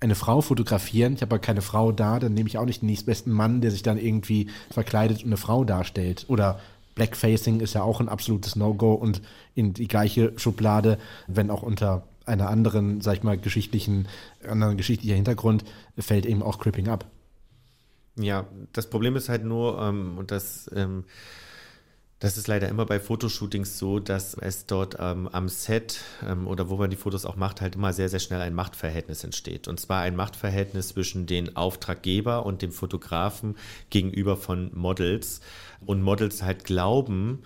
eine Frau fotografieren, ich habe aber keine Frau da, dann nehme ich auch nicht den nächstbesten Mann, der sich dann irgendwie verkleidet und eine Frau darstellt. Oder Blackfacing ist ja auch ein absolutes No-Go und in die gleiche Schublade, wenn auch unter einer anderen, sag ich mal, geschichtlichen, anderen geschichtlicher Hintergrund, fällt eben auch Cripping Up. Ja, das Problem ist halt nur, ähm, und das, ähm, das ist leider immer bei Fotoshootings so, dass es dort ähm, am Set ähm, oder wo man die Fotos auch macht, halt immer sehr, sehr schnell ein Machtverhältnis entsteht. Und zwar ein Machtverhältnis zwischen den Auftraggeber und dem Fotografen gegenüber von Models. Und Models halt glauben,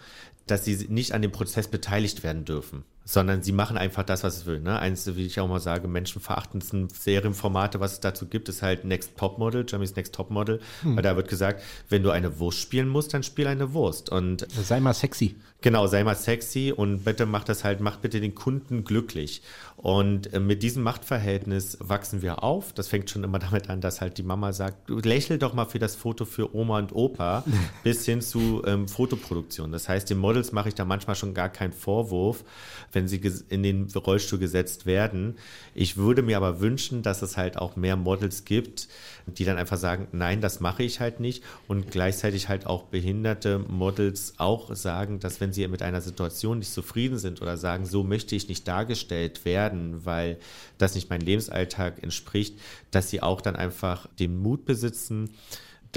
dass sie nicht an dem Prozess beteiligt werden dürfen sondern sie machen einfach das, was es will. Ne? Eins, wie ich auch mal sage, menschenverachtendsten Serienformate, was es dazu gibt, ist halt Next Top Model, Jeremy's Next Top Model, weil da wird gesagt, wenn du eine Wurst spielen musst, dann spiel eine Wurst. Und Sei mal sexy. Genau, sei mal sexy und bitte mach das halt, mach bitte den Kunden glücklich. Und äh, mit diesem Machtverhältnis wachsen wir auf. Das fängt schon immer damit an, dass halt die Mama sagt, lächel doch mal für das Foto für Oma und Opa, bis hin zu ähm, Fotoproduktion. Das heißt, den Models mache ich da manchmal schon gar keinen Vorwurf, wenn sie ges- in den Rollstuhl gesetzt werden. Ich würde mir aber wünschen, dass es halt auch mehr Models gibt, die dann einfach sagen, nein, das mache ich halt nicht. Und gleichzeitig halt auch behinderte Models auch sagen, dass wenn sie mit einer Situation nicht zufrieden sind oder sagen, so möchte ich nicht dargestellt werden, weil das nicht meinem Lebensalltag entspricht, dass sie auch dann einfach den Mut besitzen,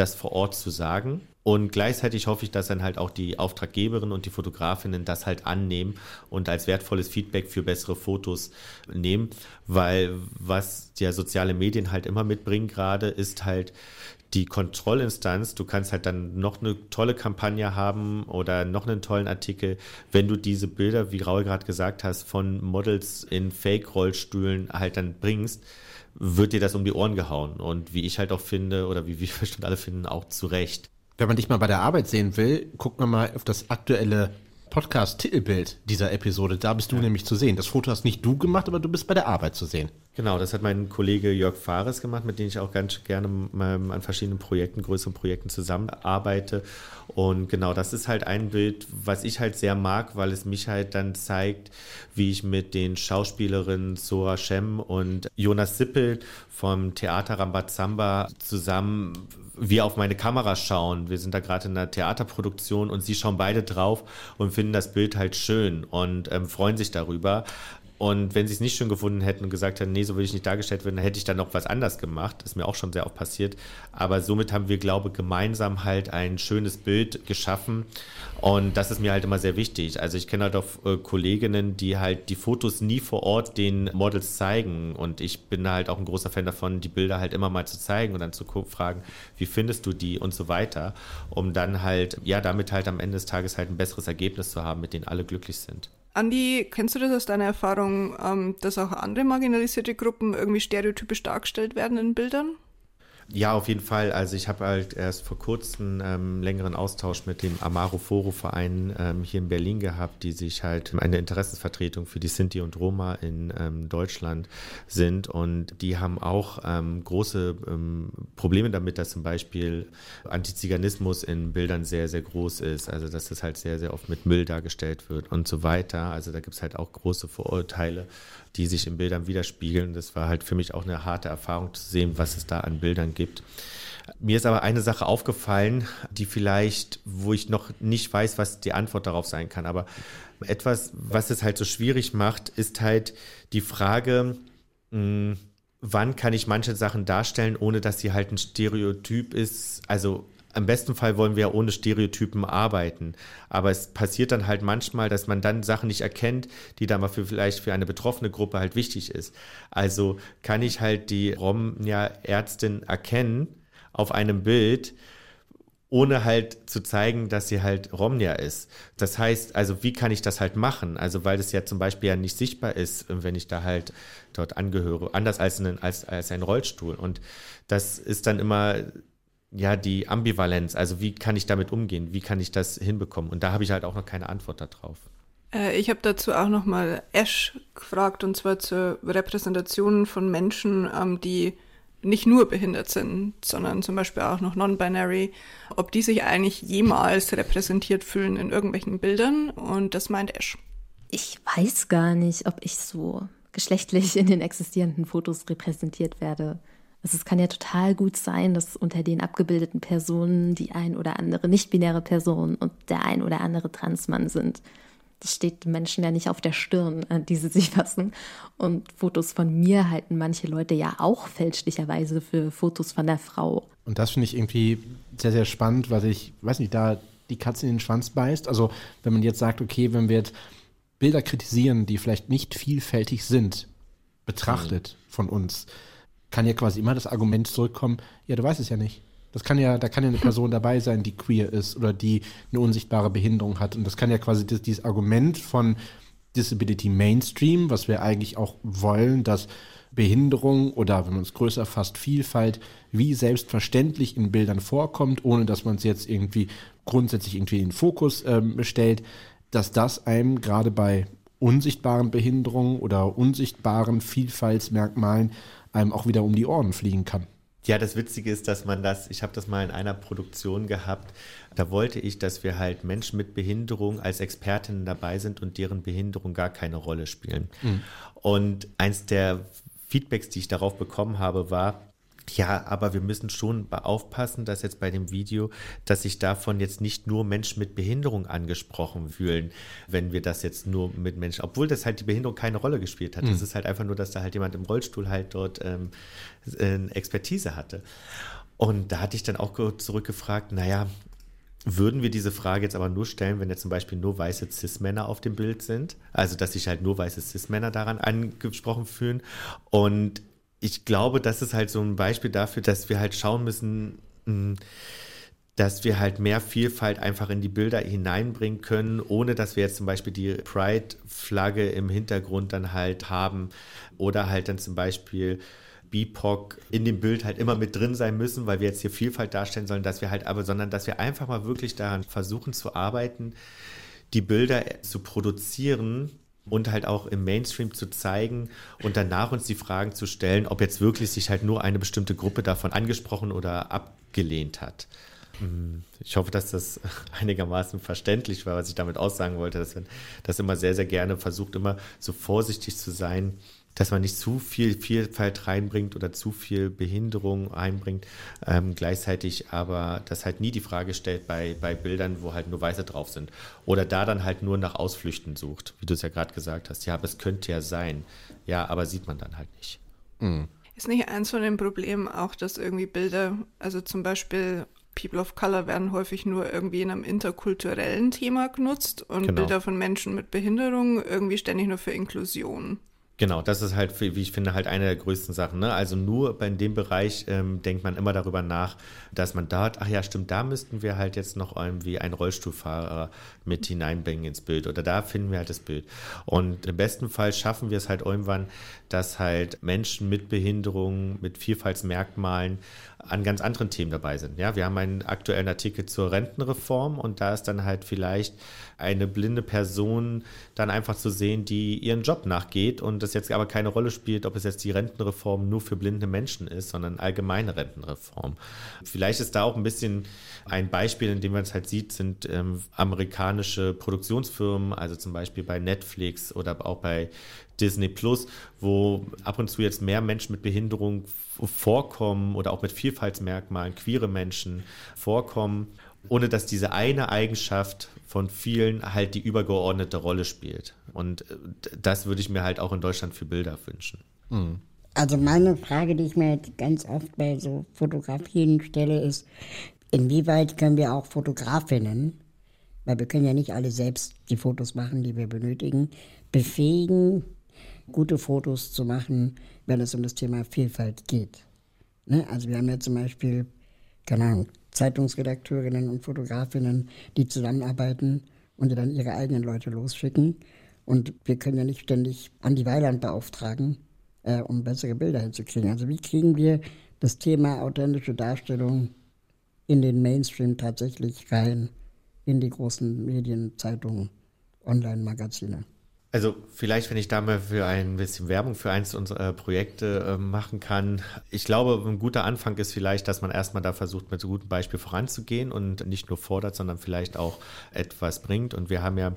das vor Ort zu sagen. Und gleichzeitig hoffe ich, dass dann halt auch die Auftraggeberinnen und die Fotografinnen das halt annehmen und als wertvolles Feedback für bessere Fotos nehmen, weil was ja soziale Medien halt immer mitbringen gerade, ist halt die Kontrollinstanz. Du kannst halt dann noch eine tolle Kampagne haben oder noch einen tollen Artikel, wenn du diese Bilder, wie Raul gerade gesagt hast, von Models in Fake-Rollstühlen halt dann bringst wird dir das um die Ohren gehauen. Und wie ich halt auch finde, oder wie wir bestimmt alle finden, auch zu Recht. Wenn man dich mal bei der Arbeit sehen will, guckt man mal auf das aktuelle Podcast-Titelbild dieser Episode. Da bist du nämlich zu sehen. Das Foto hast nicht du gemacht, aber du bist bei der Arbeit zu sehen. Genau, das hat mein Kollege Jörg Fares gemacht, mit dem ich auch ganz gerne an verschiedenen Projekten, größeren Projekten zusammenarbeite. Und genau, das ist halt ein Bild, was ich halt sehr mag, weil es mich halt dann zeigt, wie ich mit den Schauspielerinnen Sora Shem und Jonas Sippel vom Theater Rambazamba zusammen wir auf meine Kamera schauen. Wir sind da gerade in einer Theaterproduktion und sie schauen beide drauf und finden das Bild halt schön und ähm, freuen sich darüber. Und wenn sie es nicht schön gefunden hätten und gesagt hätten, nee, so will ich nicht dargestellt werden, dann hätte ich dann noch was anders gemacht. Ist mir auch schon sehr oft passiert. Aber somit haben wir, glaube ich, gemeinsam halt ein schönes Bild geschaffen. Und das ist mir halt immer sehr wichtig. Also ich kenne halt auch äh, Kolleginnen, die halt die Fotos nie vor Ort den Models zeigen. Und ich bin halt auch ein großer Fan davon, die Bilder halt immer mal zu zeigen und dann zu fragen, wie findest du die und so weiter, um dann halt, ja, damit halt am Ende des Tages halt ein besseres Ergebnis zu haben, mit denen alle glücklich sind. Andi, kennst du das aus deiner Erfahrung, ähm, dass auch andere marginalisierte Gruppen irgendwie stereotypisch dargestellt werden in Bildern? Ja, auf jeden Fall. Also ich habe halt erst vor kurzem ähm, längeren Austausch mit dem Amaro Foro Verein ähm, hier in Berlin gehabt, die sich halt eine Interessensvertretung für die Sinti und Roma in ähm, Deutschland sind und die haben auch ähm, große ähm, Probleme damit, dass zum Beispiel Antiziganismus in Bildern sehr, sehr groß ist. Also dass das halt sehr, sehr oft mit Müll dargestellt wird und so weiter. Also da gibt es halt auch große Vorurteile die sich in Bildern widerspiegeln. Das war halt für mich auch eine harte Erfahrung zu sehen, was es da an Bildern gibt. Mir ist aber eine Sache aufgefallen, die vielleicht, wo ich noch nicht weiß, was die Antwort darauf sein kann. Aber etwas, was es halt so schwierig macht, ist halt die Frage, mh, hm, wann kann ich manche Sachen darstellen, ohne dass sie halt ein Stereotyp ist, also im besten Fall wollen wir ja ohne Stereotypen arbeiten. Aber es passiert dann halt manchmal, dass man dann Sachen nicht erkennt, die dann mal für, vielleicht für eine betroffene Gruppe halt wichtig ist. Also kann ich halt die Romja-Ärztin erkennen auf einem Bild, ohne halt zu zeigen, dass sie halt Romnia ist. Das heißt, also wie kann ich das halt machen? Also weil das ja zum Beispiel ja nicht sichtbar ist, wenn ich da halt dort angehöre, anders als, ein, als, als ein Rollstuhl. Und das ist dann immer ja, die Ambivalenz, also wie kann ich damit umgehen, wie kann ich das hinbekommen? Und da habe ich halt auch noch keine Antwort darauf. Äh, ich habe dazu auch nochmal Ash gefragt, und zwar zur Repräsentation von Menschen, ähm, die nicht nur behindert sind, sondern zum Beispiel auch noch non-binary, ob die sich eigentlich jemals repräsentiert fühlen in irgendwelchen Bildern. Und das meint Ash. Ich weiß gar nicht, ob ich so geschlechtlich in den existierenden Fotos repräsentiert werde. Also es kann ja total gut sein, dass unter den abgebildeten Personen die ein oder andere nicht-binäre Person und der ein oder andere Transmann sind. Das steht den Menschen ja nicht auf der Stirn, an die sie sich fassen. Und Fotos von mir halten manche Leute ja auch fälschlicherweise für Fotos von der Frau. Und das finde ich irgendwie sehr, sehr spannend, weil ich, weiß nicht, da die Katze in den Schwanz beißt. Also wenn man jetzt sagt, okay, wenn wir jetzt Bilder kritisieren, die vielleicht nicht vielfältig sind, betrachtet mhm. von uns, kann ja quasi immer das Argument zurückkommen, ja, du weißt es ja nicht. Das kann ja, da kann ja eine Person dabei sein, die queer ist oder die eine unsichtbare Behinderung hat. Und das kann ja quasi das, dieses Argument von Disability Mainstream, was wir eigentlich auch wollen, dass Behinderung oder wenn man es größer fasst, Vielfalt wie selbstverständlich in Bildern vorkommt, ohne dass man es jetzt irgendwie grundsätzlich irgendwie in den Fokus ähm, stellt, dass das einem gerade bei unsichtbaren Behinderungen oder unsichtbaren Vielfaltsmerkmalen einem auch wieder um die Ohren fliegen kann. Ja, das Witzige ist, dass man das, ich habe das mal in einer Produktion gehabt, da wollte ich, dass wir halt Menschen mit Behinderung als Expertinnen dabei sind und deren Behinderung gar keine Rolle spielen. Mhm. Und eins der Feedbacks, die ich darauf bekommen habe, war, ja, aber wir müssen schon aufpassen, dass jetzt bei dem Video, dass sich davon jetzt nicht nur Menschen mit Behinderung angesprochen fühlen, wenn wir das jetzt nur mit Menschen, obwohl das halt die Behinderung keine Rolle gespielt hat. Es mhm. ist halt einfach nur, dass da halt jemand im Rollstuhl halt dort ähm, Expertise hatte. Und da hatte ich dann auch zurückgefragt, naja, würden wir diese Frage jetzt aber nur stellen, wenn jetzt zum Beispiel nur weiße Cis-Männer auf dem Bild sind? Also, dass sich halt nur weiße Cis-Männer daran angesprochen fühlen. Und ich glaube, das ist halt so ein Beispiel dafür, dass wir halt schauen müssen, hm, dass wir halt mehr Vielfalt einfach in die Bilder hineinbringen können, ohne dass wir jetzt zum Beispiel die Pride-Flagge im Hintergrund dann halt haben oder halt dann zum Beispiel BIPOC in dem Bild halt immer mit drin sein müssen, weil wir jetzt hier Vielfalt darstellen sollen, dass wir halt aber, sondern dass wir einfach mal wirklich daran versuchen zu arbeiten, die Bilder zu produzieren, und halt auch im Mainstream zu zeigen und danach uns die Fragen zu stellen, ob jetzt wirklich sich halt nur eine bestimmte Gruppe davon angesprochen oder abgelehnt hat. Hm, ich hoffe, dass das einigermaßen verständlich war, was ich damit aussagen wollte, dass man das immer sehr, sehr gerne versucht, immer so vorsichtig zu sein, dass man nicht zu viel Vielfalt reinbringt oder zu viel Behinderung einbringt, ähm, gleichzeitig aber das halt nie die Frage stellt bei, bei Bildern, wo halt nur Weiße drauf sind. Oder da dann halt nur nach Ausflüchten sucht, wie du es ja gerade gesagt hast. Ja, aber es könnte ja sein. Ja, aber sieht man dann halt nicht. Mhm. Ist nicht eins von den Problemen auch, dass irgendwie Bilder, also zum Beispiel People of Color werden häufig nur irgendwie in einem interkulturellen Thema genutzt und genau. Bilder von Menschen mit Behinderung irgendwie ständig nur für Inklusion. Genau, das ist halt, wie ich finde, halt eine der größten Sachen. Ne? Also nur bei dem Bereich ähm, denkt man immer darüber nach, dass man dort, ach ja, stimmt, da müssten wir halt jetzt noch irgendwie einen Rollstuhlfahrer mit hineinbringen ins Bild oder da finden wir halt das Bild. Und im besten Fall schaffen wir es halt irgendwann, dass halt Menschen mit Behinderungen, mit Vielfaltsmerkmalen an ganz anderen Themen dabei sind. Ja, wir haben einen aktuellen Artikel zur Rentenreform und da ist dann halt vielleicht eine blinde Person dann einfach zu sehen, die ihren Job nachgeht und das jetzt aber keine Rolle spielt, ob es jetzt die Rentenreform nur für blinde Menschen ist, sondern allgemeine Rentenreform. Vielleicht ist da auch ein bisschen ein Beispiel, in dem man es halt sieht, sind ähm, amerikanische Produktionsfirmen, also zum Beispiel bei Netflix oder auch bei Disney Plus, wo ab und zu jetzt mehr Menschen mit Behinderung vorkommen oder auch mit Vielfaltsmerkmalen, queere Menschen vorkommen, ohne dass diese eine Eigenschaft von vielen halt die übergeordnete Rolle spielt. Und äh, das würde ich mir halt auch in Deutschland für Bilder wünschen. Mhm. Also meine Frage, die ich mir jetzt ganz oft bei so Fotografien stelle, ist, inwieweit können wir auch Fotografinnen, weil wir können ja nicht alle selbst die Fotos machen, die wir benötigen, befähigen, gute Fotos zu machen, wenn es um das Thema Vielfalt geht. Ne? Also wir haben ja zum Beispiel, keine Ahnung, Zeitungsredakteurinnen und Fotografinnen, die zusammenarbeiten und die dann ihre eigenen Leute losschicken. Und wir können ja nicht ständig Andi Weiland beauftragen, äh, um bessere Bilder hinzukriegen. Also wie kriegen wir das Thema authentische Darstellung in den Mainstream tatsächlich rein, in die großen Medien, Zeitungen, Online-Magazine? Also vielleicht, wenn ich da mal für ein bisschen Werbung für eins unserer Projekte äh, machen kann. Ich glaube, ein guter Anfang ist vielleicht, dass man erstmal da versucht, mit so gutem Beispiel voranzugehen und nicht nur fordert, sondern vielleicht auch etwas bringt. Und wir haben ja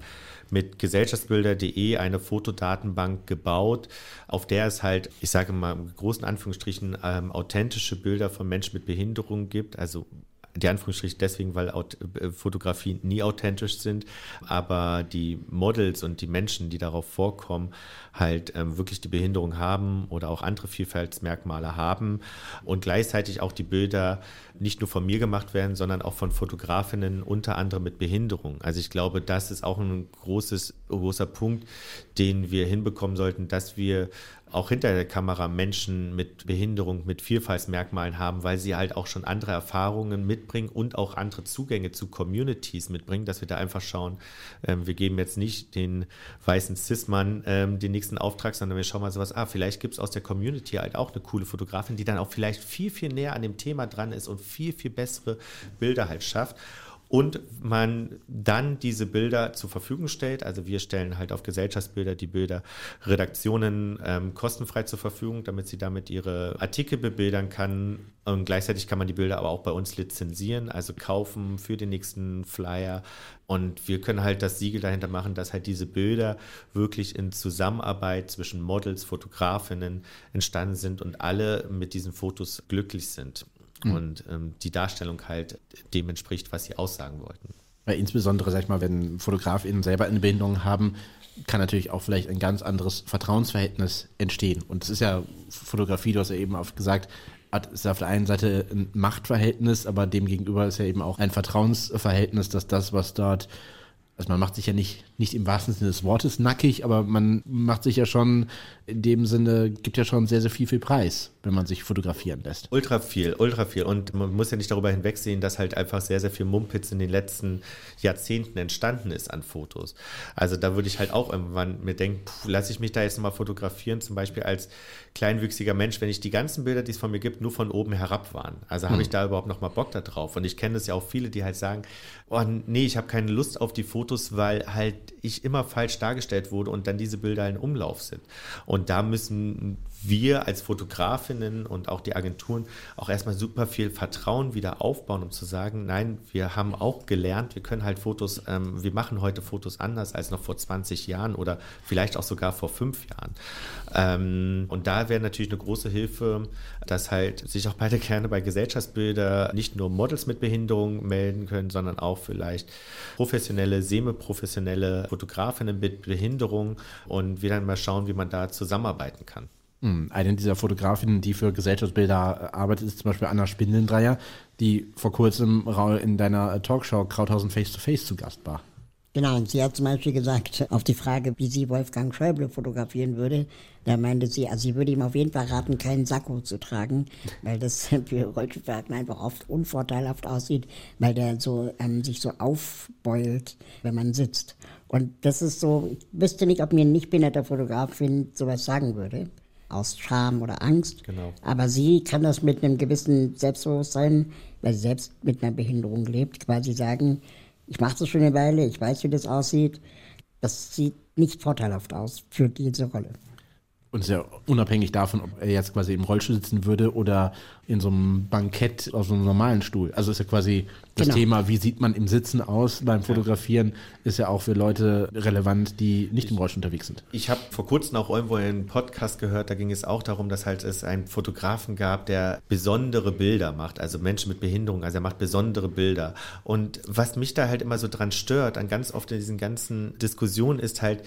mit gesellschaftsbilder.de eine Fotodatenbank gebaut, auf der es halt, ich sage mal in großen Anführungsstrichen, ähm, authentische Bilder von Menschen mit Behinderung gibt, also die Anführungsstriche deswegen, weil äh, Fotografien nie authentisch sind, aber die Models und die Menschen, die darauf vorkommen, halt ähm, wirklich die Behinderung haben oder auch andere Vielfaltsmerkmale haben und gleichzeitig auch die Bilder nicht nur von mir gemacht werden, sondern auch von Fotografinnen unter anderem mit Behinderung. Also ich glaube, das ist auch ein großes, großer Punkt, den wir hinbekommen sollten, dass wir auch hinter der Kamera Menschen mit Behinderung, mit Vielfaltsmerkmalen haben, weil sie halt auch schon andere Erfahrungen mitbringen und auch andere Zugänge zu Communities mitbringen, dass wir da einfach schauen, ähm, wir geben jetzt nicht den weißen Cis-Mann ähm, den nächsten Auftrag, sondern wir schauen mal sowas, ah, vielleicht gibt es aus der Community halt auch eine coole Fotografin, die dann auch vielleicht viel, viel näher an dem Thema dran ist und viel, viel bessere Bilder halt schafft und man dann diese Bilder zur Verfügung stellt. Also wir stellen halt auf Gesellschaftsbilder die Bilder Redaktionen ähm, kostenfrei zur Verfügung, damit sie damit ihre Artikel bebildern kann. Und gleichzeitig kann man die Bilder aber auch bei uns lizenzieren, also kaufen für den nächsten Flyer. Und wir können halt das Siegel dahinter machen, dass halt diese Bilder wirklich in Zusammenarbeit zwischen Models, Fotografinnen entstanden sind und alle mit diesen Fotos glücklich sind mhm. und ähm, die Darstellung halt dem entspricht, was sie aussagen wollten. Weil insbesondere, sag ich mal, wenn FotografInnen selber eine Behinderung haben, kann natürlich auch vielleicht ein ganz anderes Vertrauensverhältnis entstehen. Und es ist ja Fotografie, du hast ja eben oft gesagt, ist auf der einen Seite ein Machtverhältnis, aber demgegenüber ist ja eben auch ein Vertrauensverhältnis, dass das, was dort also man macht sich ja nicht, nicht im wahrsten Sinne des Wortes nackig, aber man macht sich ja schon in dem Sinne, gibt ja schon sehr, sehr viel, viel Preis, wenn man sich fotografieren lässt. Ultra viel, ultra viel. Und man muss ja nicht darüber hinwegsehen, dass halt einfach sehr, sehr viel Mumpitz in den letzten Jahrzehnten entstanden ist an Fotos. Also da würde ich halt auch irgendwann mir denken, lasse ich mich da jetzt nochmal fotografieren, zum Beispiel als kleinwüchsiger Mensch, wenn ich die ganzen Bilder, die es von mir gibt, nur von oben herab waren. Also habe hm. ich da überhaupt nochmal Bock da drauf. Und ich kenne das ja auch viele, die halt sagen, oh nee, ich habe keine Lust auf die Fotos, weil halt ich immer falsch dargestellt wurde und dann diese Bilder in Umlauf sind. Und da müssen wir als Fotografinnen und auch die Agenturen auch erstmal super viel Vertrauen wieder aufbauen, um zu sagen, nein, wir haben auch gelernt, wir können halt Fotos, ähm, wir machen heute Fotos anders als noch vor 20 Jahren oder vielleicht auch sogar vor fünf Jahren. Ähm, und da wäre natürlich eine große Hilfe, dass halt sich auch beide gerne bei Gesellschaftsbilder nicht nur Models mit Behinderung melden können, sondern auch vielleicht professionelle, semi-professionelle Fotografinnen mit Behinderung und wir dann mal schauen, wie man da zusammenarbeiten kann. Hm, eine dieser Fotografinnen, die für Gesellschaftsbilder äh, arbeitet, ist zum Beispiel Anna Spindendreier, die vor kurzem in deiner Talkshow Krauthausen Face to Face zu Gast war. Genau, und sie hat zum Beispiel gesagt, auf die Frage, wie sie Wolfgang Schäuble fotografieren würde, da meinte sie, also sie würde ihm auf jeden Fall raten, keinen Sakko zu tragen, weil das für Rollstuhlfahrten einfach oft unvorteilhaft aussieht, weil der so ähm, sich so aufbeult, wenn man sitzt. Und das ist so, ich wüsste nicht, ob mir ein nicht behinderter Fotografin sowas sagen würde aus Scham oder Angst. Genau. Aber sie kann das mit einem gewissen Selbstbewusstsein, weil sie selbst mit einer Behinderung lebt, quasi sagen, ich mache das schon eine Weile, ich weiß, wie das aussieht. Das sieht nicht vorteilhaft aus für diese Rolle. Und ist ja unabhängig davon, ob er jetzt quasi im Rollstuhl sitzen würde oder in so einem Bankett auf so einem normalen Stuhl. Also ist ja quasi das genau. Thema, wie sieht man im Sitzen aus beim Fotografieren, ist ja auch für Leute relevant, die nicht im Rollstuhl unterwegs sind. Ich habe vor kurzem auch irgendwo einen Podcast gehört, da ging es auch darum, dass halt es einen Fotografen gab, der besondere Bilder macht, also Menschen mit Behinderung, also er macht besondere Bilder. Und was mich da halt immer so dran stört, an ganz oft in diesen ganzen Diskussionen ist halt,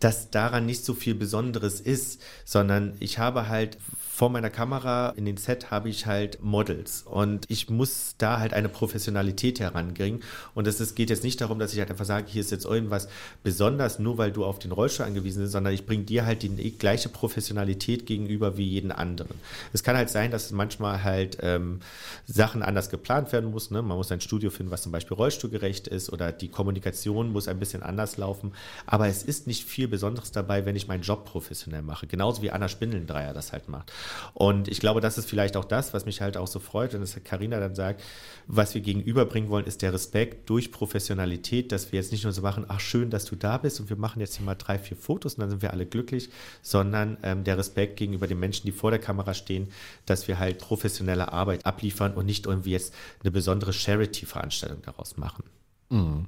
dass daran nicht so viel Besonderes ist, sondern ich habe halt vor meiner Kamera in den Set habe ich halt Models und ich muss da halt eine Professionalität herangehen und es geht jetzt nicht darum, dass ich halt einfach sage, hier ist jetzt irgendwas besonders, nur weil du auf den Rollstuhl angewiesen bist, sondern ich bringe dir halt die gleiche Professionalität gegenüber wie jeden anderen. Es kann halt sein, dass manchmal halt ähm, Sachen anders geplant werden muss. Ne? Man muss ein Studio finden, was zum Beispiel rollstuhlgerecht ist oder die Kommunikation muss ein bisschen anders laufen. Aber es ist nicht viel Besonderes dabei, wenn ich meinen Job professionell mache. Genauso wie Anna Spindelndreier das halt macht. Und ich glaube, das ist vielleicht auch das, was mich halt auch so freut, wenn es Carina dann sagt, was wir gegenüberbringen wollen, ist der Respekt durch Professionalität, dass wir jetzt nicht nur so machen, ach schön, dass du da bist und wir machen jetzt hier mal drei, vier Fotos und dann sind wir alle glücklich, sondern ähm, der Respekt gegenüber den Menschen, die vor der Kamera stehen, dass wir halt professionelle Arbeit abliefern und nicht irgendwie jetzt eine besondere Charity-Veranstaltung daraus machen. Mhm.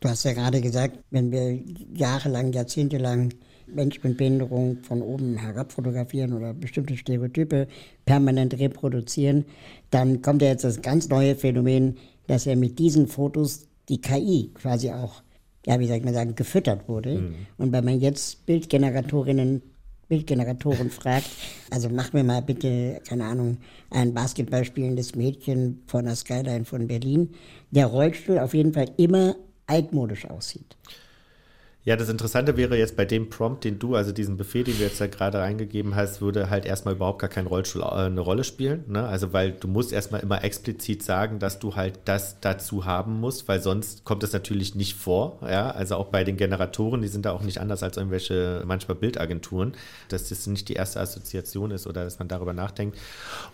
Du hast ja gerade gesagt, wenn wir jahrelang, jahrzehntelang Menschen mit Behinderung von oben herab fotografieren oder bestimmte Stereotype permanent reproduzieren, dann kommt ja jetzt das ganz neue Phänomen, dass er mit diesen Fotos die KI quasi auch, ja, wie soll ich mal sagen, gefüttert wurde. Mhm. Und wenn man jetzt Bildgeneratorinnen Bildgeneratoren fragt, also mach mir mal bitte, keine Ahnung, ein Basketball spielendes Mädchen von der Skyline von Berlin, der Rollstuhl auf jeden Fall immer altmodisch aussieht. Ja, das Interessante wäre jetzt bei dem Prompt, den du, also diesen Befehl, den du jetzt da gerade eingegeben hast, würde halt erstmal überhaupt gar kein Rollstuhl äh, eine Rolle spielen. Ne? Also weil du musst erstmal immer explizit sagen, dass du halt das dazu haben musst, weil sonst kommt es natürlich nicht vor. Ja, also auch bei den Generatoren, die sind da auch nicht anders als irgendwelche manchmal Bildagenturen, dass das nicht die erste Assoziation ist oder dass man darüber nachdenkt.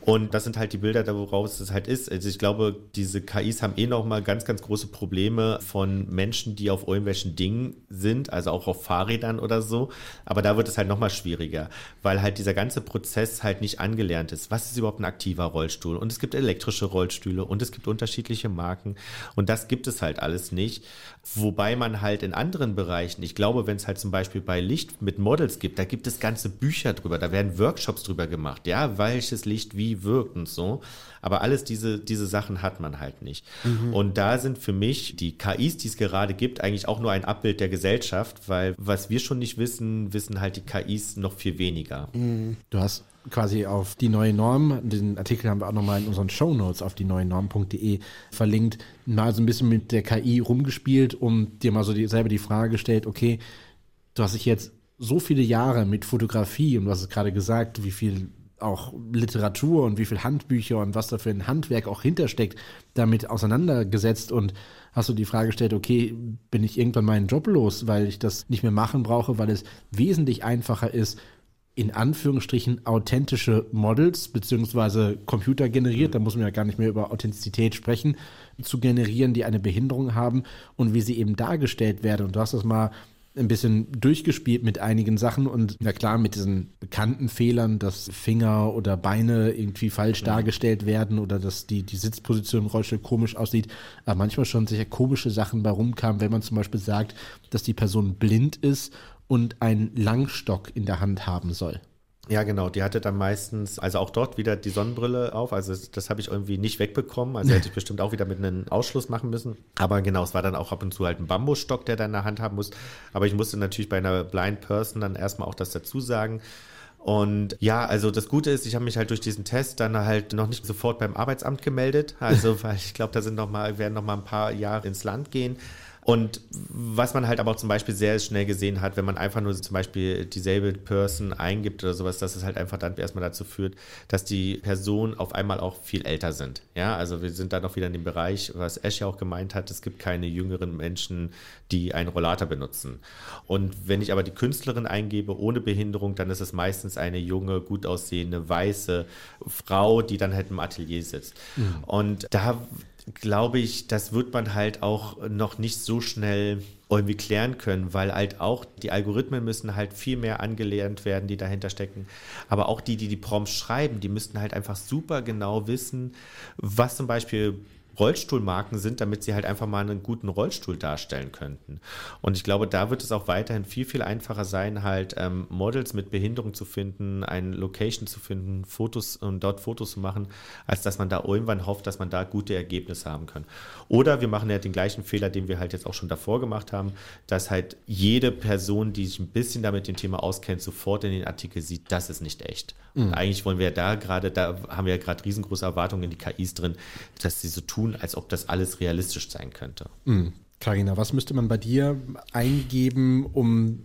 Und das sind halt die Bilder, woraus es halt ist. Also ich glaube, diese KIs haben eh noch mal ganz, ganz große Probleme von Menschen, die auf irgendwelchen Dingen sind sind, also auch auf Fahrrädern oder so. Aber da wird es halt nochmal schwieriger, weil halt dieser ganze Prozess halt nicht angelernt ist. Was ist überhaupt ein aktiver Rollstuhl? Und es gibt elektrische Rollstühle und es gibt unterschiedliche Marken und das gibt es halt alles nicht. Wobei man halt in anderen Bereichen, ich glaube, wenn es halt zum Beispiel bei Licht mit Models gibt, da gibt es ganze Bücher drüber, da werden Workshops drüber gemacht, ja, welches Licht wie wirkt und so. Aber alles diese, diese Sachen hat man halt nicht. Mhm. Und da sind für mich die KIs, die es gerade gibt, eigentlich auch nur ein Abbild der Gesellschaft, weil was wir schon nicht wissen, wissen halt die KIs noch viel weniger. Mhm. Du hast quasi auf die neue Norm, den Artikel haben wir auch nochmal in unseren Show Notes auf die neue Norm.de verlinkt, mal so ein bisschen mit der KI rumgespielt und dir mal so die, selber die Frage gestellt, okay, du hast dich jetzt so viele Jahre mit Fotografie und du hast es gerade gesagt, wie viel auch Literatur und wie viel Handbücher und was da für ein Handwerk auch hintersteckt, damit auseinandergesetzt und hast du die Frage gestellt, okay, bin ich irgendwann meinen Job los, weil ich das nicht mehr machen brauche, weil es wesentlich einfacher ist, in Anführungsstrichen authentische Models beziehungsweise Computer generiert, da muss man ja gar nicht mehr über Authentizität sprechen, zu generieren, die eine Behinderung haben und wie sie eben dargestellt werden. Und du hast das mal ein bisschen durchgespielt mit einigen Sachen und na klar, mit diesen bekannten Fehlern, dass Finger oder Beine irgendwie falsch mhm. dargestellt werden oder dass die, die Sitzposition im Rollstuhl komisch aussieht, aber manchmal schon sicher komische Sachen bei rumkamen, wenn man zum Beispiel sagt, dass die Person blind ist und einen Langstock in der Hand haben soll. Ja, genau. Die hatte dann meistens, also auch dort wieder die Sonnenbrille auf. Also das habe ich irgendwie nicht wegbekommen. Also hätte ich bestimmt auch wieder mit einem Ausschluss machen müssen. Aber genau, es war dann auch ab und zu halt ein Bambusstock, der da in der Hand haben muss. Aber ich musste natürlich bei einer Blind Person dann erstmal auch das dazu sagen. Und ja, also das Gute ist, ich habe mich halt durch diesen Test dann halt noch nicht sofort beim Arbeitsamt gemeldet. Also, weil ich glaube, da sind noch mal, werden noch mal ein paar Jahre ins Land gehen. Und was man halt aber auch zum Beispiel sehr schnell gesehen hat, wenn man einfach nur zum Beispiel dieselbe Person eingibt oder sowas, dass es halt einfach dann erstmal dazu führt, dass die Personen auf einmal auch viel älter sind. Ja, also wir sind dann noch wieder in dem Bereich, was Ash ja auch gemeint hat, es gibt keine jüngeren Menschen, die einen Rollator benutzen. Und wenn ich aber die Künstlerin eingebe ohne Behinderung, dann ist es meistens eine junge, gut aussehende, weiße Frau, die dann halt im Atelier sitzt. Mhm. Und da glaube ich, das wird man halt auch noch nicht so schnell irgendwie klären können, weil halt auch die Algorithmen müssen halt viel mehr angelernt werden, die dahinter stecken. Aber auch die, die die Prompts schreiben, die müssten halt einfach super genau wissen, was zum Beispiel Rollstuhlmarken sind, damit sie halt einfach mal einen guten Rollstuhl darstellen könnten. Und ich glaube, da wird es auch weiterhin viel, viel einfacher sein, halt ähm, Models mit Behinderung zu finden, eine Location zu finden, Fotos und dort Fotos zu machen, als dass man da irgendwann hofft, dass man da gute Ergebnisse haben kann. Oder wir machen ja den gleichen Fehler, den wir halt jetzt auch schon davor gemacht haben, dass halt jede Person, die sich ein bisschen damit dem Thema auskennt, sofort in den Artikel sieht, das ist nicht echt. Mhm. Und eigentlich wollen wir da gerade, da haben wir ja gerade riesengroße Erwartungen in die KIs drin, dass sie so tun, tun, als ob das alles realistisch sein könnte. Mhm. Carina, was müsste man bei dir eingeben, um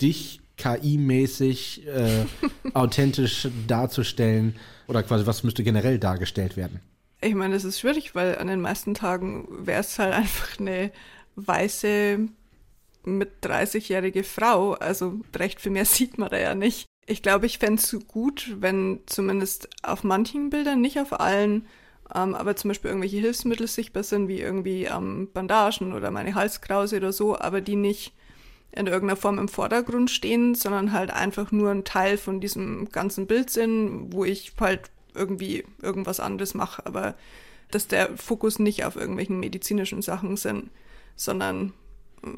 dich KI-mäßig äh, authentisch darzustellen? Oder quasi, was müsste generell dargestellt werden? Ich meine, das ist schwierig, weil an den meisten Tagen wäre es halt einfach eine weiße mit 30-jährige Frau. Also recht viel mehr sieht man da ja nicht. Ich glaube, ich fände es gut, wenn zumindest auf manchen Bildern, nicht auf allen, ähm, aber zum Beispiel irgendwelche Hilfsmittel sichtbar sind, wie irgendwie ähm, Bandagen oder meine Halskrause oder so, aber die nicht in irgendeiner Form im Vordergrund stehen, sondern halt einfach nur ein Teil von diesem ganzen Bild sind, wo ich halt irgendwie irgendwas anderes mache, aber dass der Fokus nicht auf irgendwelchen medizinischen Sachen sind, sondern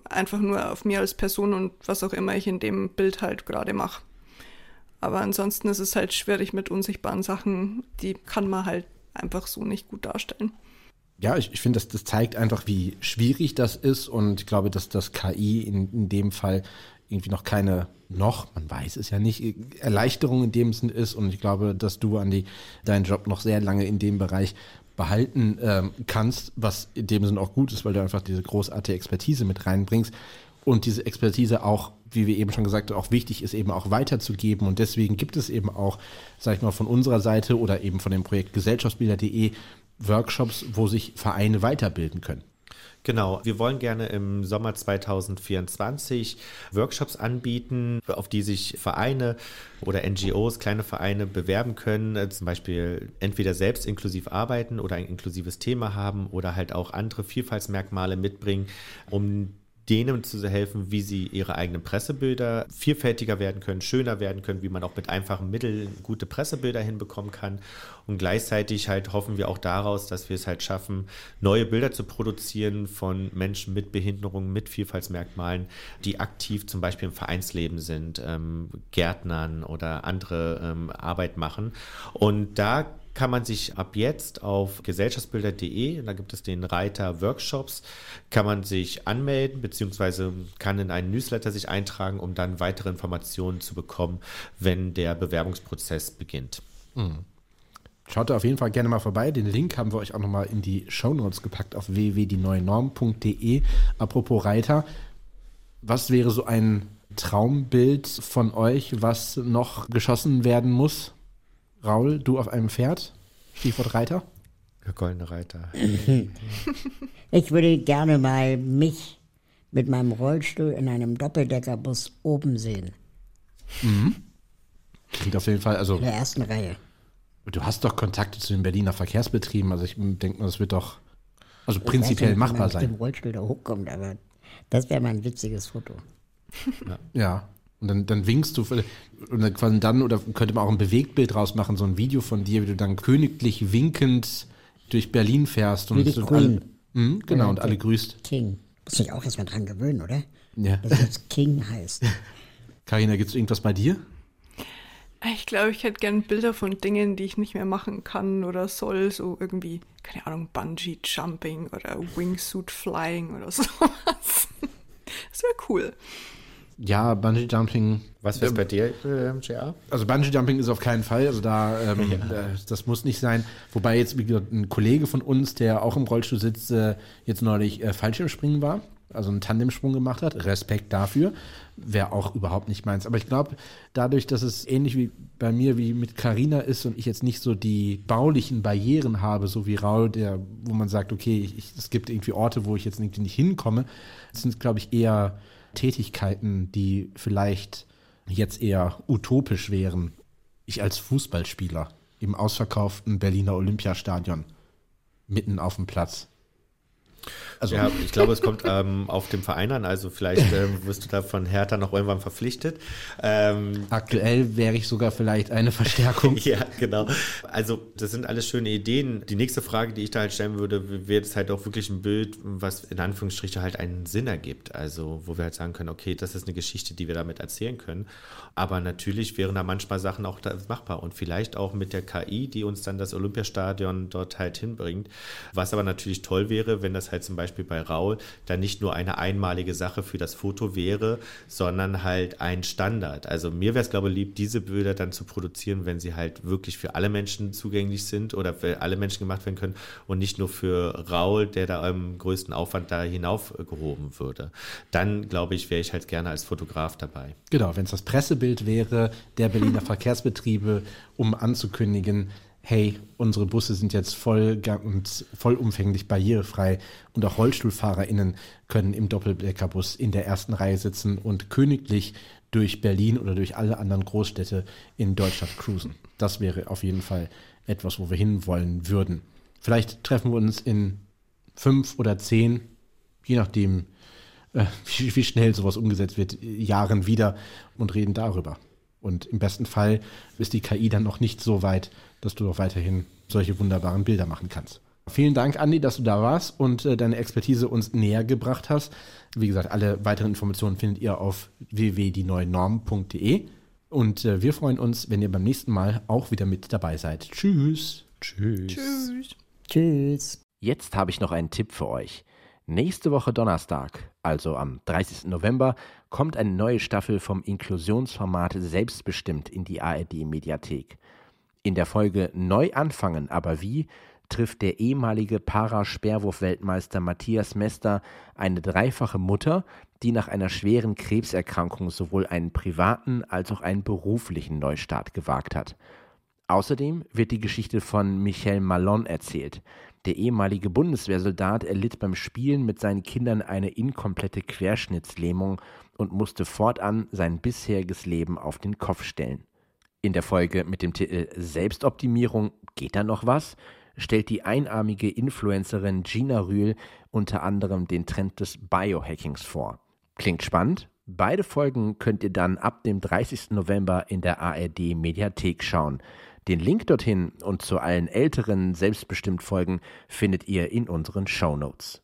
einfach nur auf mir als Person und was auch immer ich in dem Bild halt gerade mache. Aber ansonsten ist es halt schwierig mit unsichtbaren Sachen, die kann man halt einfach so nicht gut darstellen. Ja, ich, ich finde, das, das zeigt einfach, wie schwierig das ist und ich glaube, dass das KI in, in dem Fall irgendwie noch keine, noch, man weiß es ja nicht, Erleichterung in dem Sinn ist und ich glaube, dass du, Andi, deinen Job noch sehr lange in dem Bereich behalten ähm, kannst, was in dem Sinn auch gut ist, weil du einfach diese großartige Expertise mit reinbringst und diese Expertise auch, wie wir eben schon gesagt haben, auch wichtig ist, eben auch weiterzugeben. Und deswegen gibt es eben auch, sag ich mal, von unserer Seite oder eben von dem Projekt gesellschaftsbilder.de Workshops, wo sich Vereine weiterbilden können. Genau, wir wollen gerne im Sommer 2024 Workshops anbieten, auf die sich Vereine oder NGOs, kleine Vereine bewerben können, äh, zum Beispiel entweder selbst inklusiv arbeiten oder ein inklusives Thema haben oder halt auch andere Vielfaltsmerkmale mitbringen, um denen zu helfen, wie sie ihre eigenen Pressebilder vielfältiger werden können, schöner werden können, wie man auch mit einfachen Mitteln gute Pressebilder hinbekommen kann. Und gleichzeitig halt hoffen wir auch daraus, dass wir es halt schaffen, neue Bilder zu produzieren von Menschen mit Behinderungen, mit Vielfaltsmerkmalen, die aktiv zum Beispiel im Vereinsleben sind, ähm, Gärtnern oder andere ähm, Arbeit machen. Und da kann man sich ab jetzt auf gesellschaftsbilder.de, da gibt es den Reiter Workshops, kann man sich anmelden, beziehungsweise kann in einen Newsletter sich eintragen, um dann weitere Informationen zu bekommen, wenn der Bewerbungsprozess beginnt. Mhm. Schaut da auf jeden Fall gerne mal vorbei. Den Link haben wir euch auch nochmal in die Shownotes gepackt auf www.dieneuenorm.de. Apropos Reiter, was wäre so ein Traumbild von euch, was noch geschossen werden muss? Raul, du auf einem Pferd? Stichwort Reiter? Der goldene Reiter. ich würde gerne mal mich mit meinem Rollstuhl in einem Doppeldeckerbus oben sehen. Mhm. Klingt auf jeden Fall, also. In der ersten Reihe. Du hast doch Kontakte zu den Berliner Verkehrsbetrieben, also ich denke mal, das wird doch also prinzipiell nicht, machbar sein. Wenn man mit dem Rollstuhl da hochkommt, aber das wäre mal ein witziges Foto. Ja. ja. Und dann, dann winkst du und dann quasi dann, oder könnte man auch ein Bewegtbild draus machen, so ein Video von dir, wie du dann königlich winkend durch Berlin fährst und, und alle, Mhm, genau, Oder und alle grüßt. King. Muss ich auch erstmal dran gewöhnen, oder? Ja. Dass es jetzt King heißt. Karina, gibt es irgendwas bei dir? Ich glaube, ich hätte gern Bilder von Dingen, die ich nicht mehr machen kann oder soll. So irgendwie, keine Ahnung, Bungee Jumping oder Wingsuit Flying oder sowas. Das wäre cool. Ja, Bungee Jumping. Was wäre bei dir, äh, JR? Also Bungee Jumping ist auf keinen Fall, also da ähm, äh, das muss nicht sein. Wobei jetzt wie gesagt, ein Kollege von uns, der auch im Rollstuhl sitzt, äh, jetzt neulich äh, Fallschirmspringen war, also einen Tandemsprung gemacht hat. Respekt dafür. Wäre auch überhaupt nicht meins. Aber ich glaube, dadurch, dass es ähnlich wie bei mir wie mit Carina ist und ich jetzt nicht so die baulichen Barrieren habe, so wie Raul, der, wo man sagt, okay, ich, ich, es gibt irgendwie Orte, wo ich jetzt irgendwie nicht hinkomme, sind, glaube ich, eher Tätigkeiten, die vielleicht jetzt eher utopisch wären. Ich als Fußballspieler im ausverkauften Berliner Olympiastadion mitten auf dem Platz. Also, Ja, ich glaube, es kommt ähm, auf dem Verein an. Also vielleicht ähm, wirst du da von Hertha noch irgendwann verpflichtet. Ähm, aktuell wäre ich sogar vielleicht eine Verstärkung. ja, genau. Also das sind alles schöne Ideen. Die nächste Frage, die ich da halt stellen würde, wäre es halt auch wirklich ein Bild, was in Anführungsstrichen halt einen Sinn ergibt. Also wo wir halt sagen können, okay, das ist eine Geschichte, die wir damit erzählen können. Aber natürlich wären da manchmal Sachen auch machbar und vielleicht auch mit der KI, die uns dann das Olympiastadion dort halt hinbringt. Was aber natürlich toll wäre, wenn das halt zum Beispiel bei Raul dann nicht nur eine einmalige Sache für das Foto wäre, sondern halt ein Standard. Also mir wäre es, glaube ich, lieb, diese Bilder dann zu produzieren, wenn sie halt wirklich für alle Menschen zugänglich sind oder für alle Menschen gemacht werden können und nicht nur für Raul, der da am größten Aufwand da hinaufgehoben würde. Dann, glaube ich, wäre ich halt gerne als Fotograf dabei. Genau, wenn es das Pressebild wäre der Berliner Verkehrsbetriebe, um anzukündigen, hey, unsere Busse sind jetzt voll und vollumfänglich barrierefrei und auch RollstuhlfahrerInnen können im Doppelbleckerbus in der ersten Reihe sitzen und königlich durch Berlin oder durch alle anderen Großstädte in Deutschland cruisen. Das wäre auf jeden Fall etwas, wo wir hinwollen würden. Vielleicht treffen wir uns in fünf oder zehn, je nachdem, äh, wie, wie schnell sowas umgesetzt wird, Jahren wieder und reden darüber. Und im besten Fall ist die KI dann noch nicht so weit, dass du auch weiterhin solche wunderbaren Bilder machen kannst. Vielen Dank, Andi, dass du da warst und äh, deine Expertise uns näher gebracht hast. Wie gesagt, alle weiteren Informationen findet ihr auf www.dieneuenorm.de. Und äh, wir freuen uns, wenn ihr beim nächsten Mal auch wieder mit dabei seid. Tschüss. Tschüss. Tschüss. Tschüss. Jetzt habe ich noch einen Tipp für euch. Nächste Woche Donnerstag, also am 30. November, kommt eine neue Staffel vom Inklusionsformat Selbstbestimmt in die ARD-Mediathek. In der Folge Neu anfangen, aber wie, trifft der ehemalige Para-Speerwurf-Weltmeister Matthias Mester eine dreifache Mutter, die nach einer schweren Krebserkrankung sowohl einen privaten als auch einen beruflichen Neustart gewagt hat. Außerdem wird die Geschichte von Michel Malon erzählt. Der ehemalige Bundeswehrsoldat erlitt beim Spielen mit seinen Kindern eine inkomplette Querschnittslähmung und musste fortan sein bisheriges Leben auf den Kopf stellen. In der Folge mit dem Titel Selbstoptimierung geht da noch was? stellt die einarmige Influencerin Gina Rühl unter anderem den Trend des Biohackings vor. Klingt spannend? Beide Folgen könnt ihr dann ab dem 30. November in der ARD Mediathek schauen. Den Link dorthin und zu allen älteren Selbstbestimmt-Folgen findet ihr in unseren Show Notes.